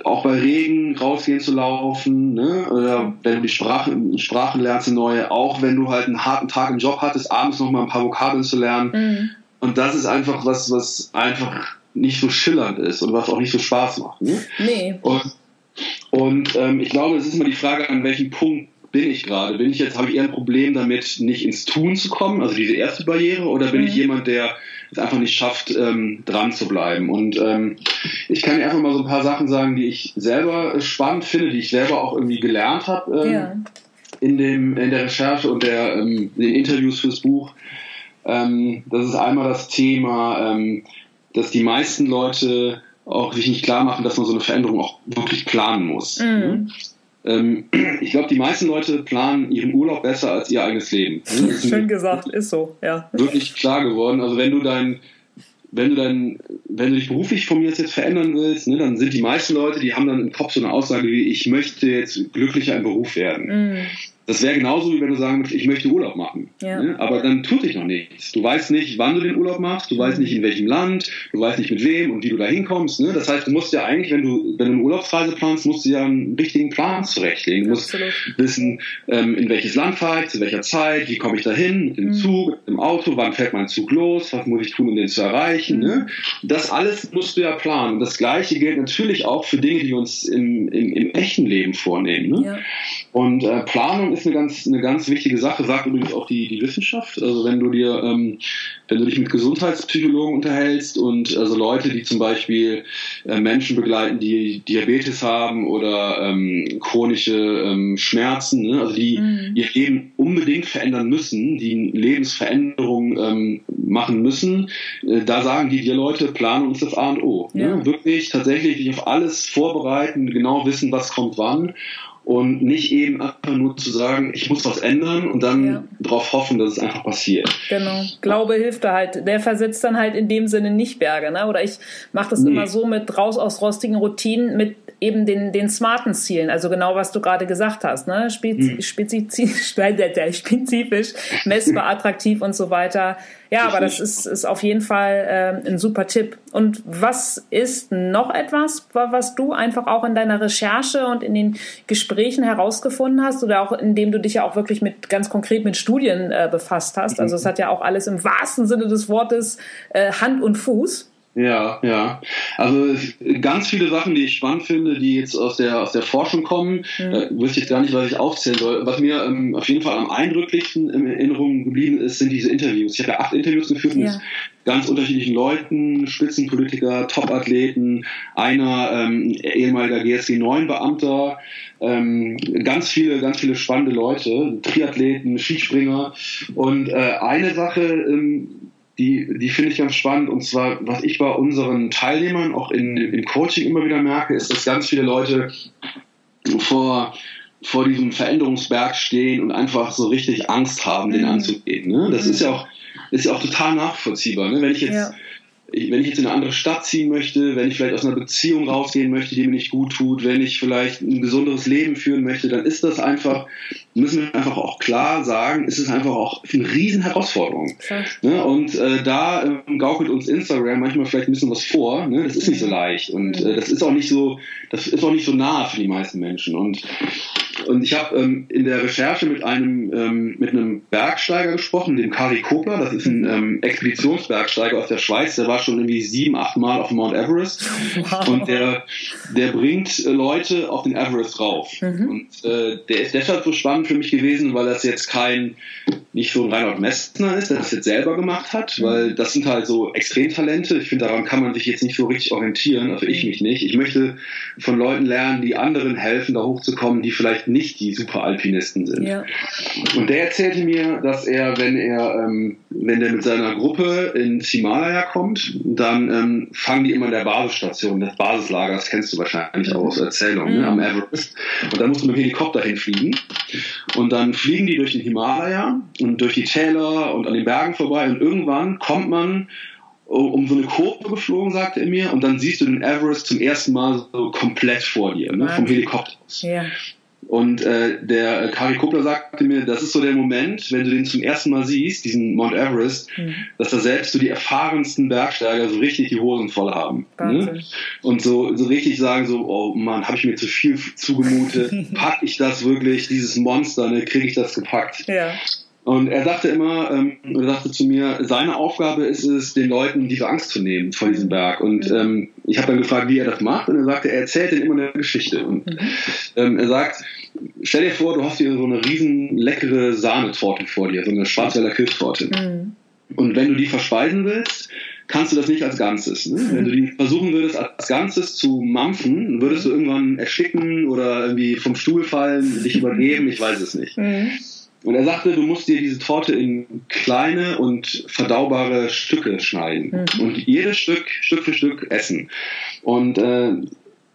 auch bei Regen rausgehen zu laufen, ne? oder wenn du die Sprachen, Sprachen lernst, eine neue, auch wenn du halt einen harten Tag im Job hattest, abends noch mal ein paar Vokabeln zu lernen. Mhm. Und das ist einfach was, was einfach nicht so schillernd ist und was auch nicht so Spaß macht. Ne? Nee. Und, und ähm, ich glaube, es ist immer die Frage, an welchem Punkt bin ich gerade? Bin ich jetzt, habe ich eher ein Problem damit, nicht ins Tun zu kommen, also diese erste Barriere, oder bin mhm. ich jemand, der es einfach nicht schafft, ähm, dran zu bleiben. Und ähm, ich kann dir einfach mal so ein paar Sachen sagen, die ich selber spannend finde, die ich selber auch irgendwie gelernt habe ähm, ja. in, dem, in der Recherche und der, ähm, den Interviews fürs Buch. Ähm, das ist einmal das Thema, ähm, dass die meisten Leute auch sich nicht klar machen, dass man so eine Veränderung auch wirklich planen muss. Mhm. Ähm, ich glaube, die meisten Leute planen ihren Urlaub besser als ihr eigenes Leben. Schön gesagt, ist so, ja. Wirklich klar geworden. Also wenn du dein, wenn du dann, wenn du dich beruflich von mir jetzt verändern willst, ne, dann sind die meisten Leute, die haben dann im Kopf so eine Aussage wie, ich möchte jetzt glücklicher im Beruf werden. Mm. Das wäre genauso, wie wenn du sagen möchtest, ich möchte Urlaub machen. Ja. Ne? Aber dann tut sich noch nichts. Du weißt nicht, wann du den Urlaub machst, du weißt mhm. nicht, in welchem Land, du weißt nicht, mit wem und wie du da hinkommst. Ne? Das heißt, du musst ja eigentlich, wenn du, wenn du eine Urlaubsreise planst, musst du ja einen richtigen Plan zurechtlegen. Du musst Absolut. wissen, ähm, in welches Land fahre ich, zu welcher Zeit, wie komme ich da hin, im mhm. Zug, im Auto, wann fährt mein Zug los, was muss ich tun, um den zu erreichen. Ne? Mhm. Das alles musst du ja planen. Und das Gleiche gilt natürlich auch für Dinge, die wir uns im, im, im echten Leben vornehmen. Ne? Ja. Und äh, Planung ist eine ganz, eine ganz wichtige Sache, sagt übrigens auch die, die Wissenschaft. Also wenn du dir, ähm, wenn du dich mit Gesundheitspsychologen unterhältst und also Leute, die zum Beispiel äh, Menschen begleiten, die Diabetes haben oder ähm, chronische ähm, Schmerzen, ne? also die mhm. ihr Leben unbedingt verändern müssen, die Lebensveränderungen ähm, machen müssen, äh, da sagen die dir Leute, Planung ist das A und O. Ne? Ja. Ne? Wirklich tatsächlich dich auf alles vorbereiten, genau wissen, was kommt wann und nicht eben einfach nur zu sagen, ich muss was ändern und dann ja. darauf hoffen, dass es einfach passiert. Genau. Glaube hilft da halt. Der versetzt dann halt in dem Sinne nicht Berge. Ne? Oder ich mache das nee. immer so mit raus aus rostigen Routinen, mit eben den, den smarten Zielen. Also genau, was du gerade gesagt hast. Ne? Spezi hm. spezifisch, spezifisch, messbar, attraktiv und so weiter. Ja, aber das ist, ist auf jeden Fall äh, ein super Tipp. Und was ist noch etwas, was du einfach auch in deiner Recherche und in den Gesprächen herausgefunden hast oder auch indem du dich ja auch wirklich mit ganz konkret mit Studien äh, befasst hast? Also es hat ja auch alles im wahrsten Sinne des Wortes äh, Hand und Fuß. Ja, ja. Also ganz viele Sachen, die ich spannend finde, die jetzt aus der aus der Forschung kommen, mhm. äh, wüsste ich gar nicht, was ich aufzählen soll. Was mir ähm, auf jeden Fall am eindrücklichsten in Erinnerung geblieben ist, sind diese Interviews. Ich habe ja acht Interviews geführt ja. und ganz unterschiedlichen Leuten, Spitzenpolitiker, Topathleten, einer ähm, ehemaliger GSG 9 Beamter, ähm, ganz viele, ganz viele spannende Leute, Triathleten, Skispringer. Und äh, eine Sache, ähm, die, die finde ich ganz spannend. Und zwar, was ich bei unseren Teilnehmern auch in, im Coaching immer wieder merke, ist, dass ganz viele Leute vor vor diesem Veränderungsberg stehen und einfach so richtig Angst haben, den mhm. anzugehen. Ne? Das mhm. ist ja auch ist ja auch total nachvollziehbar. Ne? Wenn ich jetzt ja wenn ich jetzt in eine andere Stadt ziehen möchte, wenn ich vielleicht aus einer Beziehung rausgehen möchte, die mir nicht gut tut, wenn ich vielleicht ein besonderes Leben führen möchte, dann ist das einfach, müssen wir einfach auch klar sagen, ist es einfach auch eine riesen Herausforderung. Ne? Und äh, da äh, gaukelt uns Instagram manchmal vielleicht ein bisschen was vor. Ne? Das ist nicht so mhm. leicht und äh, das ist auch nicht so, das ist auch nicht so nah für die meisten Menschen. Und und ich habe ähm, in der Recherche mit einem ähm, mit einem Bergsteiger gesprochen, dem Kari Kopler. Das ist ein ähm, Expeditionsbergsteiger aus der Schweiz. Der war schon irgendwie sieben, acht Mal auf Mount Everest. Wow. Und der, der bringt äh, Leute auf den Everest rauf. Mhm. Und äh, der ist deshalb so spannend für mich gewesen, weil das jetzt kein, nicht so ein Reinhard Messner ist, der das jetzt selber gemacht hat, mhm. weil das sind halt so Extremtalente. Ich finde, daran kann man sich jetzt nicht so richtig orientieren, also ich mhm. mich nicht. Ich möchte von Leuten lernen, die anderen helfen, da hochzukommen, die vielleicht nicht die Superalpinisten sind. Ja. Und der erzählte mir, dass er, wenn er, ähm, wenn der mit seiner Gruppe ins Himalaya kommt, dann ähm, fangen die immer in der Basisstation, des Basislagers, kennst du wahrscheinlich auch aus Erzählungen, mhm. ne, am Everest. Und dann musst du mit dem Helikopter hinfliegen. Und dann fliegen die durch den Himalaya und durch die Täler und an den Bergen vorbei. Und irgendwann kommt man um so eine Kurve geflogen, sagte er mir, und dann siehst du den Everest zum ersten Mal so komplett vor dir, ne, vom Helikopter aus. Ja. Und äh, der Kari Kuppler sagte mir, das ist so der Moment, wenn du den zum ersten Mal siehst, diesen Mount Everest, mhm. dass da selbst so die erfahrensten Bergsteiger so richtig die Hosen voll haben. Ne? Und so, so richtig sagen so, oh Mann, habe ich mir zu viel zugemutet, pack ich das wirklich, dieses Monster, ne, kriege ich das gepackt. Ja. Und er sagte immer, ähm, er sagte zu mir, seine Aufgabe ist es, den Leuten diese Angst zu nehmen vor diesem Berg. Und mhm. ähm, ich habe dann gefragt, wie er das macht. Und er sagte, er erzählt ihnen immer eine Geschichte. Und mhm. ähm, er sagt, stell dir vor, du hast hier so eine riesen leckere Sahnetorte vor dir, so eine Schwarzwälder Kirschtorte. Mhm. Und wenn du die verspeisen willst, kannst du das nicht als Ganzes. Ne? Wenn du die versuchen würdest, als Ganzes zu mampfen, würdest du irgendwann ersticken oder irgendwie vom Stuhl fallen, dich übergeben, ich weiß es nicht. Mhm. Und er sagte, du musst dir diese Torte in kleine und verdaubare Stücke schneiden mhm. und jedes Stück Stück für Stück essen. Und äh,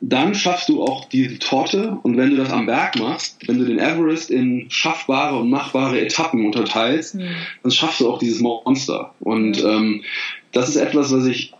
dann schaffst du auch die Torte und wenn du das am Berg machst, wenn du den Everest in schaffbare und machbare Etappen unterteilst, mhm. dann schaffst du auch dieses Monster. Und ähm, das ist etwas, was ich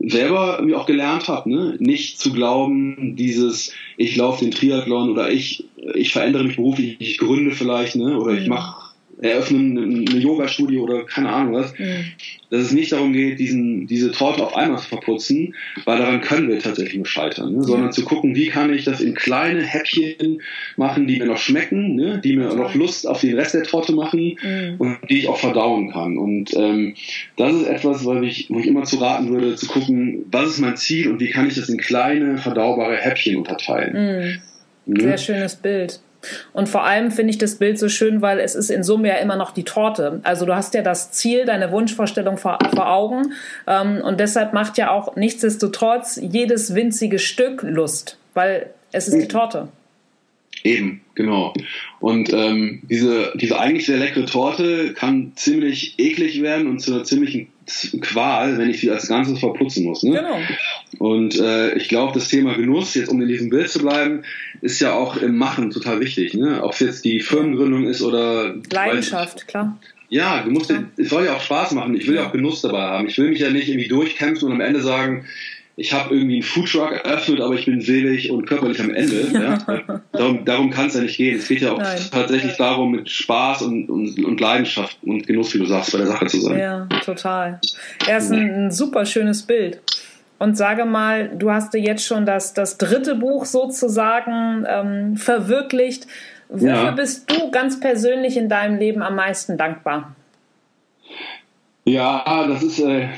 selber mir auch gelernt habe, ne? nicht zu glauben, dieses ich laufe den Triathlon oder ich ich verändere mich beruflich, ich gründe vielleicht, ne? oder ich mache eröffnen eine Yoga-Studio oder keine Ahnung was, mhm. dass es nicht darum geht, diesen, diese Torte auf einmal zu verputzen, weil daran können wir tatsächlich nur scheitern, ne? sondern zu gucken, wie kann ich das in kleine Häppchen machen, die mir noch schmecken, ne? die mir noch Lust auf den Rest der Torte machen mhm. und die ich auch verdauen kann. Und ähm, das ist etwas, wo ich, wo ich immer zu raten würde, zu gucken, was ist mein Ziel und wie kann ich das in kleine, verdaubare Häppchen unterteilen. Mhm. Sehr schönes Bild. Und vor allem finde ich das Bild so schön, weil es ist in Summe ja immer noch die Torte. Also du hast ja das Ziel, deine Wunschvorstellung vor, vor Augen. Ähm, und deshalb macht ja auch nichtsdestotrotz jedes winzige Stück Lust, weil es ist die Torte. Eben, genau. Und ähm, diese, diese eigentlich sehr leckere Torte kann ziemlich eklig werden und zu einer ziemlichen Qual, wenn ich sie als Ganzes verputzen muss. Ne? Genau. Und äh, ich glaube, das Thema Genuss, jetzt um in diesem Bild zu bleiben, ist ja auch im Machen total wichtig. Ne? Ob es jetzt die Firmengründung ist oder Leidenschaft, klar. Ja, du musst, es soll ja auch Spaß machen. Ich will ja auch Genuss dabei haben. Ich will mich ja nicht irgendwie durchkämpfen und am Ende sagen, ich habe irgendwie einen Foodtruck eröffnet, aber ich bin selig und körperlich am Ende. Ja? darum darum kann es ja nicht gehen. Es geht ja auch Nein. tatsächlich darum, mit Spaß und, und, und, Leidenschaft und Genuss, wie du sagst, bei der Sache zu sein. Ja, total. Er ist ein, ein super schönes Bild. Und sage mal, du hast dir jetzt schon das, das dritte Buch sozusagen ähm, verwirklicht. Wofür ja. bist du ganz persönlich in deinem Leben am meisten dankbar? Ja, das ist, äh,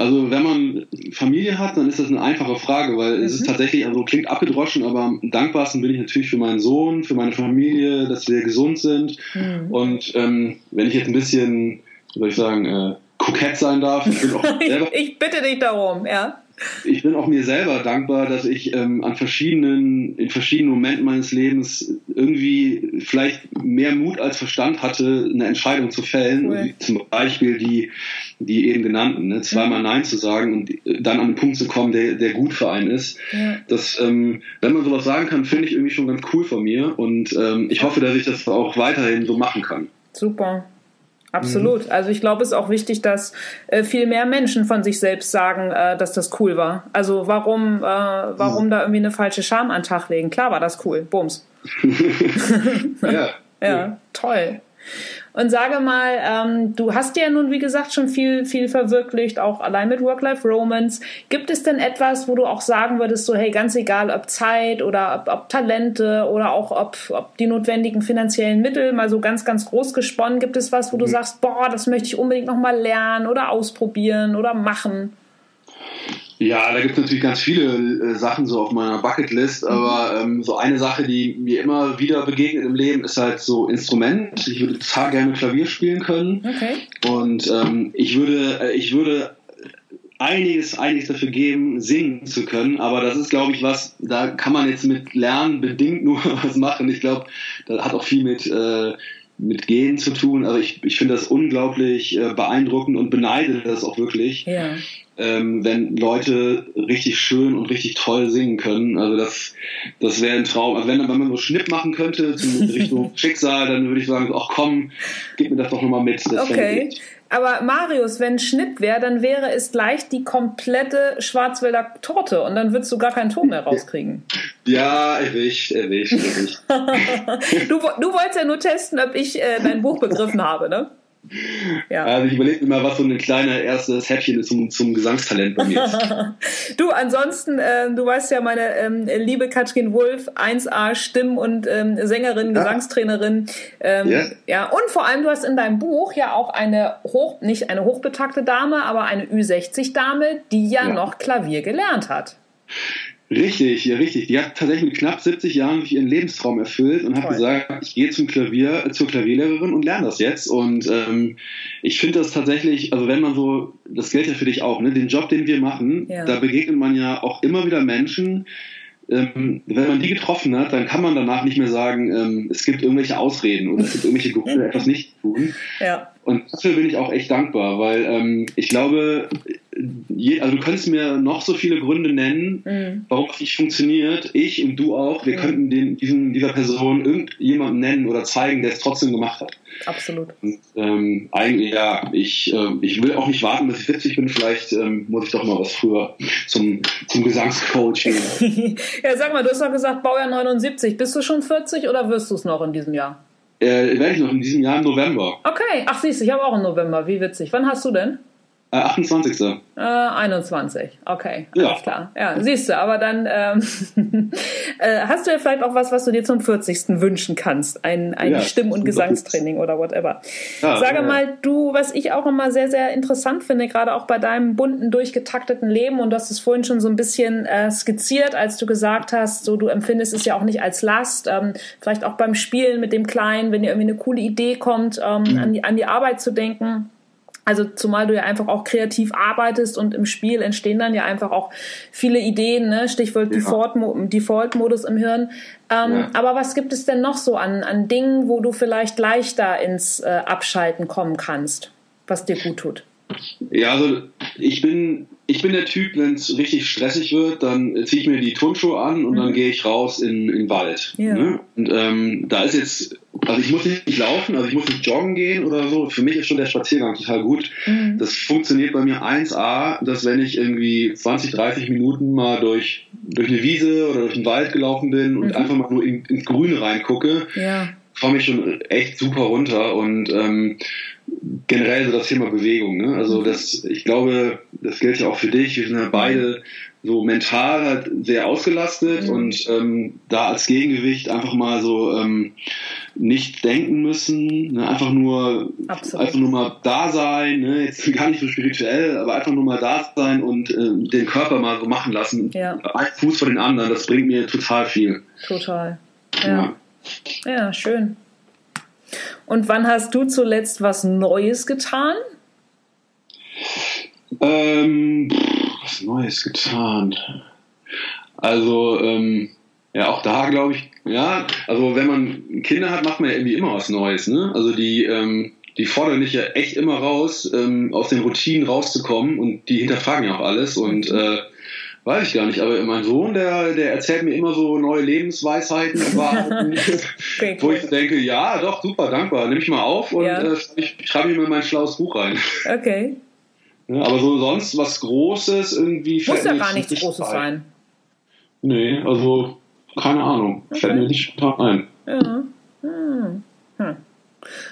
also wenn man Familie hat, dann ist das eine einfache Frage, weil mhm. es ist mhm. tatsächlich, also klingt abgedroschen, aber am dankbarsten bin ich natürlich für meinen Sohn, für meine Familie, dass wir gesund sind. Mhm. Und ähm, wenn ich jetzt ein bisschen, wie soll ich sagen, äh, kokett sein darf. Ich, ich, ich bitte dich darum, ja ich bin auch mir selber dankbar, dass ich ähm, an verschiedenen, in verschiedenen Momenten meines Lebens irgendwie vielleicht mehr Mut als Verstand hatte, eine Entscheidung zu fällen. Cool. Zum Beispiel die, die eben genannten, ne? zweimal Nein zu sagen und dann an einen Punkt zu kommen, der, der gut für einen ist. Ja. Das, ähm, wenn man sowas sagen kann, finde ich irgendwie schon ganz cool von mir und ähm, ich hoffe, dass ich das auch weiterhin so machen kann. Super. Absolut. Mhm. Also ich glaube, es ist auch wichtig, dass äh, viel mehr Menschen von sich selbst sagen, äh, dass das cool war. Also warum, äh, warum mhm. da irgendwie eine falsche Scham an den Tag legen? Klar war das cool. Bums. ja. ja, toll. Und sage mal, ähm, du hast ja nun, wie gesagt, schon viel, viel verwirklicht, auch allein mit Work-Life-Romance. Gibt es denn etwas, wo du auch sagen würdest, so, hey, ganz egal, ob Zeit oder ob, ob Talente oder auch ob, ob die notwendigen finanziellen Mittel, mal so ganz, ganz groß gesponnen, gibt es was, wo du mhm. sagst, boah, das möchte ich unbedingt nochmal lernen oder ausprobieren oder machen? Ja, da gibt es natürlich ganz viele äh, Sachen so auf meiner Bucketlist, mhm. aber ähm, so eine Sache, die mir immer wieder begegnet im Leben, ist halt so Instrument. Ich würde total gerne Klavier spielen können. Okay. Und ähm, ich würde, äh, ich würde einiges, einiges dafür geben, singen zu können. Aber das ist, glaube ich, was, da kann man jetzt mit Lernen bedingt nur was machen. Ich glaube, das hat auch viel mit, äh, mit Gehen zu tun. Also ich, ich finde das unglaublich äh, beeindruckend und beneide das auch wirklich. Ja ähm, wenn Leute richtig schön und richtig toll singen können. Also das, das wäre ein Traum. Also wenn, wenn man so Schnipp machen könnte zum Richtung Schicksal, dann würde ich sagen, ach komm, gib mir das doch nochmal mit. Okay. Aber Marius, wenn Schnipp wäre, dann wäre es gleich die komplette Schwarzwälder Torte und dann würdest du gar keinen Ton mehr rauskriegen. Ja, erwischt, erwischt, erwischt. du, du wolltest ja nur testen, ob ich äh, dein Buch begriffen habe, ne? Ja. Also ich überlege mir mal, was so ein kleiner erstes Häppchen ist zum, zum Gesangstalent bei mir. du, ansonsten, äh, du weißt ja, meine ähm, liebe Katrin Wolf, 1A Stimm- und ähm, Sängerin, ja. Gesangstrainerin. Ähm, ja. ja, und vor allem, du hast in deinem Buch ja auch eine hoch, nicht eine hochbetagte Dame, aber eine Ü60-Dame, die ja, ja noch Klavier gelernt hat. Richtig, ja, richtig. Die hat tatsächlich mit knapp 70 Jahren ihren Lebenstraum erfüllt und Toll. hat gesagt, ich gehe zum Klavier, zur Klavierlehrerin und lerne das jetzt. Und ähm, ich finde das tatsächlich, also wenn man so, das gilt ja für dich auch, ne, den Job, den wir machen, ja. da begegnet man ja auch immer wieder Menschen, ähm, wenn man die getroffen hat, dann kann man danach nicht mehr sagen, ähm, es gibt irgendwelche Ausreden oder es gibt irgendwelche Gründe, etwas nicht zu tun. Ja. Und dafür bin ich auch echt dankbar, weil ähm, ich glaube, je, also du könntest mir noch so viele Gründe nennen, mhm. warum es nicht funktioniert. Ich und du auch, wir mhm. könnten den, diesen, dieser Person irgendjemanden nennen oder zeigen, der es trotzdem gemacht hat. Absolut. Und, ähm, eigentlich, ja, ich, äh, ich will auch nicht warten, bis ich 40 bin. Vielleicht ähm, muss ich doch mal was früher zum, zum Gesangscoaching. ja, sag mal, du hast doch gesagt, Baujahr 79. Bist du schon 40 oder wirst du es noch in diesem Jahr? Äh, werde ich noch in diesem Jahr im November. Okay, ach siehst du, ich habe auch im November. Wie witzig. Wann hast du denn? 28. Äh, 21, okay, ja. alles klar. Ja, siehst du, aber dann ähm, äh, hast du ja vielleicht auch was, was du dir zum 40. wünschen kannst. Ein, ein ja, Stimm- und Gesangstraining oder whatever. Ja, Sage mal, du, was ich auch immer sehr, sehr interessant finde, gerade auch bei deinem bunten, durchgetakteten Leben, und du hast es vorhin schon so ein bisschen äh, skizziert, als du gesagt hast, so du empfindest es ja auch nicht als Last, ähm, vielleicht auch beim Spielen mit dem Kleinen, wenn dir irgendwie eine coole Idee kommt, ähm, mhm. an, die, an die Arbeit zu denken also zumal du ja einfach auch kreativ arbeitest und im Spiel entstehen dann ja einfach auch viele Ideen, ne? Stichwort ja. Default-Modus im Hirn. Ähm, ja. Aber was gibt es denn noch so an, an Dingen, wo du vielleicht leichter ins äh, Abschalten kommen kannst, was dir gut tut? Ja, also ich bin ich bin der Typ, wenn es richtig stressig wird, dann ziehe ich mir die Turnschuhe an und mhm. dann gehe ich raus in, in den Wald. Ja. Ne? Und ähm, da ist jetzt, also ich muss nicht laufen, also ich muss nicht joggen gehen oder so. Für mich ist schon der Spaziergang total gut. Mhm. Das funktioniert bei mir 1A, dass wenn ich irgendwie 20, 30 Minuten mal durch, durch eine Wiese oder durch den Wald gelaufen bin und mhm. einfach mal nur in, ins Grüne reingucke, ja. komme ich schon echt super runter und ähm, generell so das Thema Bewegung. Ne? Also mhm. das, ich glaube, das gilt ja auch für dich. Wir sind ja beide so mental halt sehr ausgelastet mhm. und ähm, da als Gegengewicht einfach mal so ähm, nicht denken müssen, ne? einfach nur Absolut. einfach nur mal da sein, ne? jetzt gar nicht so spirituell, aber einfach nur mal da sein und äh, den Körper mal so machen lassen. Ja. Ein Fuß vor den anderen, das bringt mir total viel. Total. ja, ja. ja schön. Und wann hast du zuletzt was Neues getan? Ähm, was Neues getan. Also, ähm, ja, auch da glaube ich, ja, also wenn man Kinder hat, macht man ja irgendwie immer was Neues, ne? Also die, ähm, die fordern dich ja echt immer raus, ähm, aus den Routinen rauszukommen und die hinterfragen ja auch alles und äh, weiß ich gar nicht, aber mein Sohn, der, der erzählt mir immer so neue Lebensweisheiten, okay, wo ich denke, ja, doch, super, dankbar, nehme ich mal auf und ja. äh, ich schreibe ich mir mein schlaues Buch rein. Okay. Ja, aber so sonst was Großes irgendwie Muss ja gar nichts Großes ein. sein. Nee, also keine Ahnung. Okay. Fällt mir nicht spontan ein. Ja. Hm. Hm.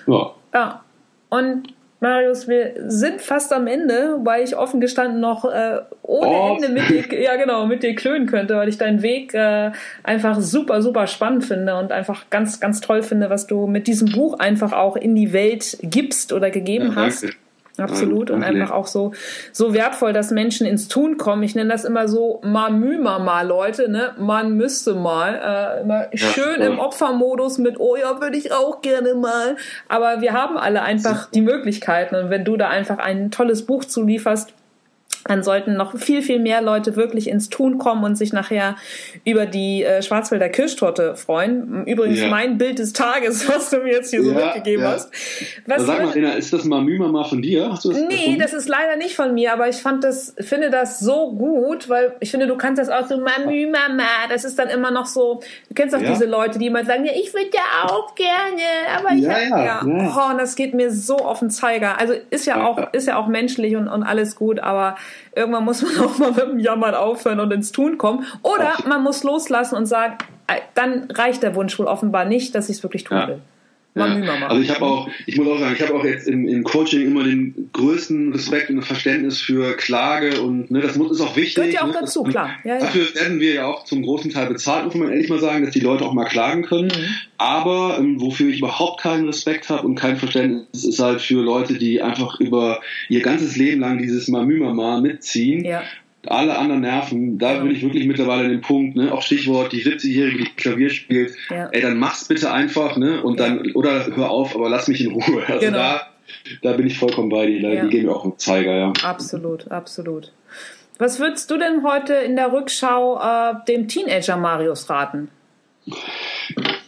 Ja. Ja. Und Marius, wir sind fast am Ende, weil ich offen gestanden noch äh, ohne oh. Ende mit dir, ja genau, mit dir klönen könnte, weil ich deinen Weg äh, einfach super, super spannend finde und einfach ganz, ganz toll finde, was du mit diesem Buch einfach auch in die Welt gibst oder gegeben ja, hast. Danke. Absolut. Und einfach auch so, so wertvoll, dass Menschen ins Tun kommen. Ich nenne das immer so Mamüma mal, Leute, ne? Man müsste mal. Äh, immer schön im Opfermodus mit, oh ja, würde ich auch gerne mal. Aber wir haben alle einfach die Möglichkeiten. Und wenn du da einfach ein tolles Buch zulieferst, dann sollten noch viel, viel mehr Leute wirklich ins Tun kommen und sich nachher über die äh, Schwarzwälder Kirschtorte freuen. Übrigens ja. mein Bild des Tages, was du mir jetzt hier so ja, mitgegeben ja. hast. Was Sag mal, Lena, ist das Mamüma von dir? Hast du das nee, erfunden? das ist leider nicht von mir, aber ich fand das, finde das so gut, weil ich finde, du kannst das auch so Mamümama, das ist dann immer noch so, du kennst auch diese Leute, die immer sagen, ja, ich würde ja auch gerne, aber ich ja, hab, ja, Oh, und das geht mir so auf den Zeiger. Also ist ja auch, ist ja auch menschlich und, und alles gut, aber irgendwann muss man auch mal mit dem Jammern aufhören und ins Tun kommen. Oder man muss loslassen und sagen, äh, dann reicht der Wunsch wohl offenbar nicht, dass ich es wirklich tun will. Ja. Also ich habe auch, ich muss auch sagen, ich habe auch jetzt im, im, Coaching immer den größten Respekt und Verständnis für Klage und ne, das ist auch wichtig. Gehört ja auch ne, dazu, klar. Ja, ja. Dafür werden wir ja auch zum großen Teil bezahlt, muss man ehrlich mal sagen, dass die Leute auch mal klagen können. Mhm. Aber ähm, wofür ich überhaupt keinen Respekt habe und kein Verständnis, ist halt für Leute, die einfach über ihr ganzes Leben lang dieses Mamümama mitziehen alle anderen nerven, da bin ich wirklich mittlerweile an dem Punkt, ne, auch Stichwort, die 70-Jährige, die Klavier spielt, ja. ey, dann mach's bitte einfach, ne, und dann, oder hör auf, aber lass mich in Ruhe. Also genau. da, da bin ich vollkommen bei dir, ja. die geben mir auch einen Zeiger, ja. Absolut, absolut. Was würdest du denn heute in der Rückschau äh, dem Teenager Marius raten?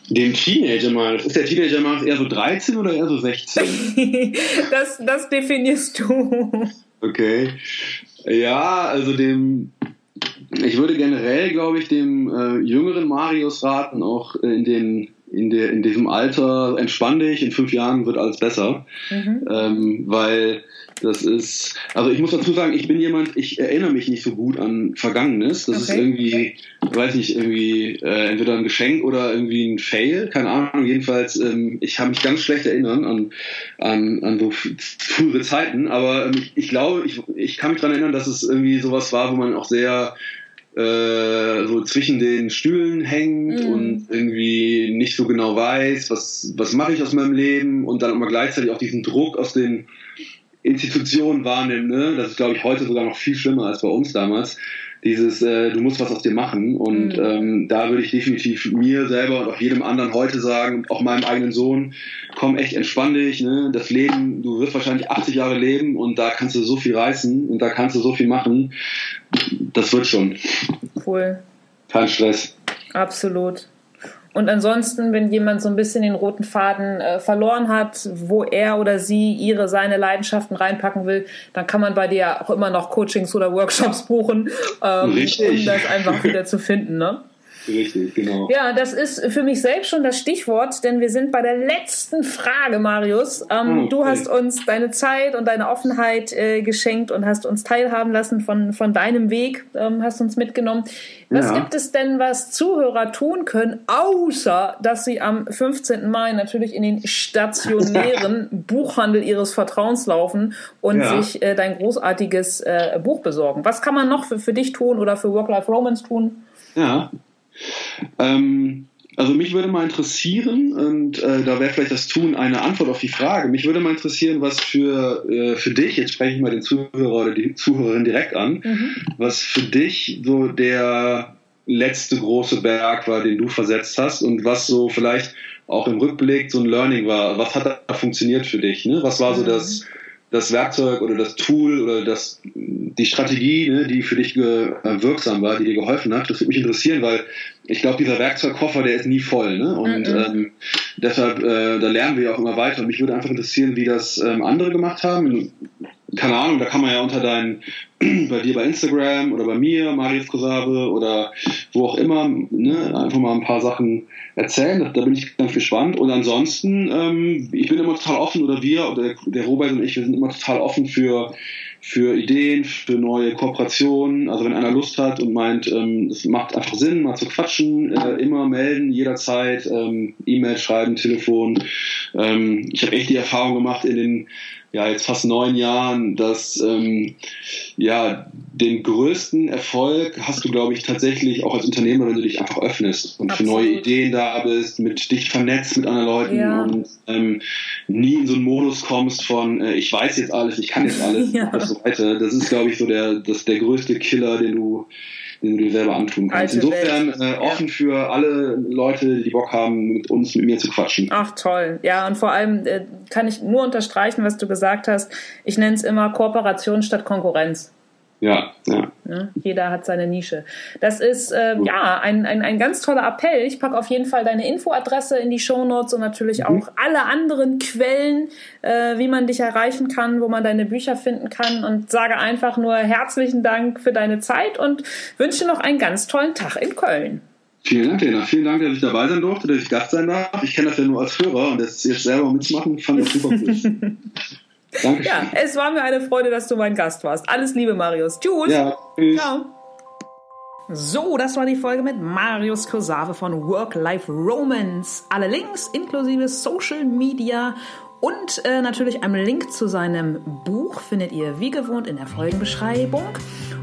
Dem Teenager Marius? Ist der Teenager Marius eher so 13 oder eher so 16? das, das definierst du. Okay. Ja, also dem, ich würde generell, glaube ich, dem äh, jüngeren Marius raten, auch äh, in den in, der, in diesem Alter entspann dich, in fünf Jahren wird alles besser. Mhm. Ähm, weil das ist, also ich muss dazu sagen, ich bin jemand, ich erinnere mich nicht so gut an Vergangenes. Das okay. ist irgendwie, weiß nicht, irgendwie äh, entweder ein Geschenk oder irgendwie ein Fail, keine Ahnung. Jedenfalls, ähm, ich habe mich ganz schlecht erinnern an, an, an so frühere Zeiten, aber ähm, ich, ich glaube, ich, ich kann mich daran erinnern, dass es irgendwie sowas war, wo man auch sehr äh, so zwischen den Stühlen hängt mhm. und irgendwie nicht so genau weiß, was, was mache ich aus meinem Leben und dann immer gleichzeitig auch diesen Druck aus den Institutionen wahrnimmt. Ne? Das ist, glaube ich, heute sogar noch viel schlimmer als bei uns damals. Dieses, äh, du musst was aus dir machen. Und mhm. ähm, da würde ich definitiv mir selber und auch jedem anderen heute sagen, auch meinem eigenen Sohn, komm echt entspann dich. Ne? Das Leben, du wirst wahrscheinlich 80 Jahre leben und da kannst du so viel reißen und da kannst du so viel machen. Das wird schon. Cool. Kein Stress. Absolut. Und ansonsten, wenn jemand so ein bisschen den roten Faden äh, verloren hat, wo er oder sie ihre, seine Leidenschaften reinpacken will, dann kann man bei dir auch immer noch Coachings oder Workshops buchen, ähm, um das einfach wieder zu finden. Ne? Richtig, genau. Ja, das ist für mich selbst schon das Stichwort, denn wir sind bei der letzten Frage, Marius. Ähm, okay. Du hast uns deine Zeit und deine Offenheit äh, geschenkt und hast uns teilhaben lassen von, von deinem Weg, ähm, hast uns mitgenommen. Was ja. gibt es denn, was Zuhörer tun können, außer dass sie am 15. Mai natürlich in den stationären Buchhandel ihres Vertrauens laufen und ja. sich äh, dein großartiges äh, Buch besorgen? Was kann man noch für, für dich tun oder für Work-Life-Romance tun? Ja, ähm, also mich würde mal interessieren, und äh, da wäre vielleicht das Tun eine Antwort auf die Frage, mich würde mal interessieren, was für, äh, für dich, jetzt spreche ich mal den Zuhörer oder die Zuhörerin direkt an, mhm. was für dich so der letzte große Berg war, den du versetzt hast und was so vielleicht auch im Rückblick so ein Learning war. Was hat da funktioniert für dich? Ne? Was war so mhm. das das Werkzeug oder das Tool oder das, die Strategie, ne, die für dich äh, wirksam war, die dir geholfen hat. Das würde mich interessieren, weil ich glaube, dieser Werkzeugkoffer, der ist nie voll. Ne? Und mhm. ähm, deshalb, äh, da lernen wir auch immer weiter. Und mich würde einfach interessieren, wie das ähm, andere gemacht haben. Keine Ahnung, da kann man ja unter deinen, bei dir bei Instagram oder bei mir, Marius Kosabe oder wo auch immer, ne, einfach mal ein paar Sachen erzählen. Da bin ich ganz gespannt. Und ansonsten, ähm, ich bin immer total offen, oder wir, oder der Robert und ich, wir sind immer total offen für für Ideen, für neue Kooperationen. Also wenn einer Lust hat und meint, ähm, es macht einfach Sinn, mal zu quatschen, äh, immer melden, jederzeit, ähm, E-Mail schreiben, Telefon. Ähm, ich habe echt die Erfahrung gemacht in den ja jetzt fast neun Jahren, dass ähm, ja den größten Erfolg hast du, glaube ich, tatsächlich auch als Unternehmer, wenn du dich einfach öffnest und Absolut. für neue Ideen da bist, mit dich vernetzt mit anderen Leuten ja. und ähm, nie in so einen Modus kommst von äh, ich weiß jetzt alles, ich kann jetzt alles ja. und so weiter. Das ist, glaube ich, so der das der größte Killer, den du den du dir selber antun kannst. Alte Insofern äh, offen ja. für alle Leute, die Bock haben, mit uns, mit mir zu quatschen. Ach toll. Ja, und vor allem äh, kann ich nur unterstreichen, was du gesagt hast. Ich nenne es immer Kooperation statt Konkurrenz. Ja, ja. Ne? Jeder hat seine Nische. Das ist äh, ja ein, ein, ein ganz toller Appell. Ich packe auf jeden Fall deine Infoadresse in die Shownotes und natürlich mhm. auch alle anderen Quellen, äh, wie man dich erreichen kann, wo man deine Bücher finden kann und sage einfach nur herzlichen Dank für deine Zeit und wünsche noch einen ganz tollen Tag in Köln. Vielen Dank, Lena. Vielen Dank, dass ich dabei sein durfte, dass ich Gast sein darf. Ich kenne das ja nur als Hörer und das jetzt selber mitzumachen, fand ich super cool. Danke. Ja, es war mir eine Freude, dass du mein Gast warst. Alles Liebe, Marius. Tschüss. Ja, tschüss. Ciao. So, das war die Folge mit Marius Kosave von Work-Life Romance. Alle Links inklusive Social Media und äh, natürlich einem Link zu seinem Buch findet ihr wie gewohnt in der Folgenbeschreibung.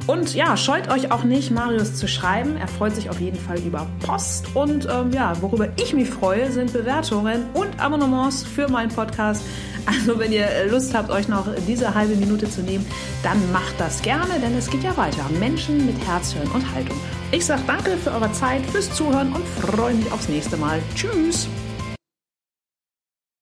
Und ja, scheut euch auch nicht, Marius zu schreiben. Er freut sich auf jeden Fall über Post. Und ähm, ja, worüber ich mich freue, sind Bewertungen und Abonnements für meinen Podcast. Also wenn ihr Lust habt, euch noch diese halbe Minute zu nehmen, dann macht das gerne, denn es geht ja weiter. Menschen mit Herz, Hirn und Haltung. Ich sage danke für eure Zeit, fürs Zuhören und freue mich aufs nächste Mal. Tschüss!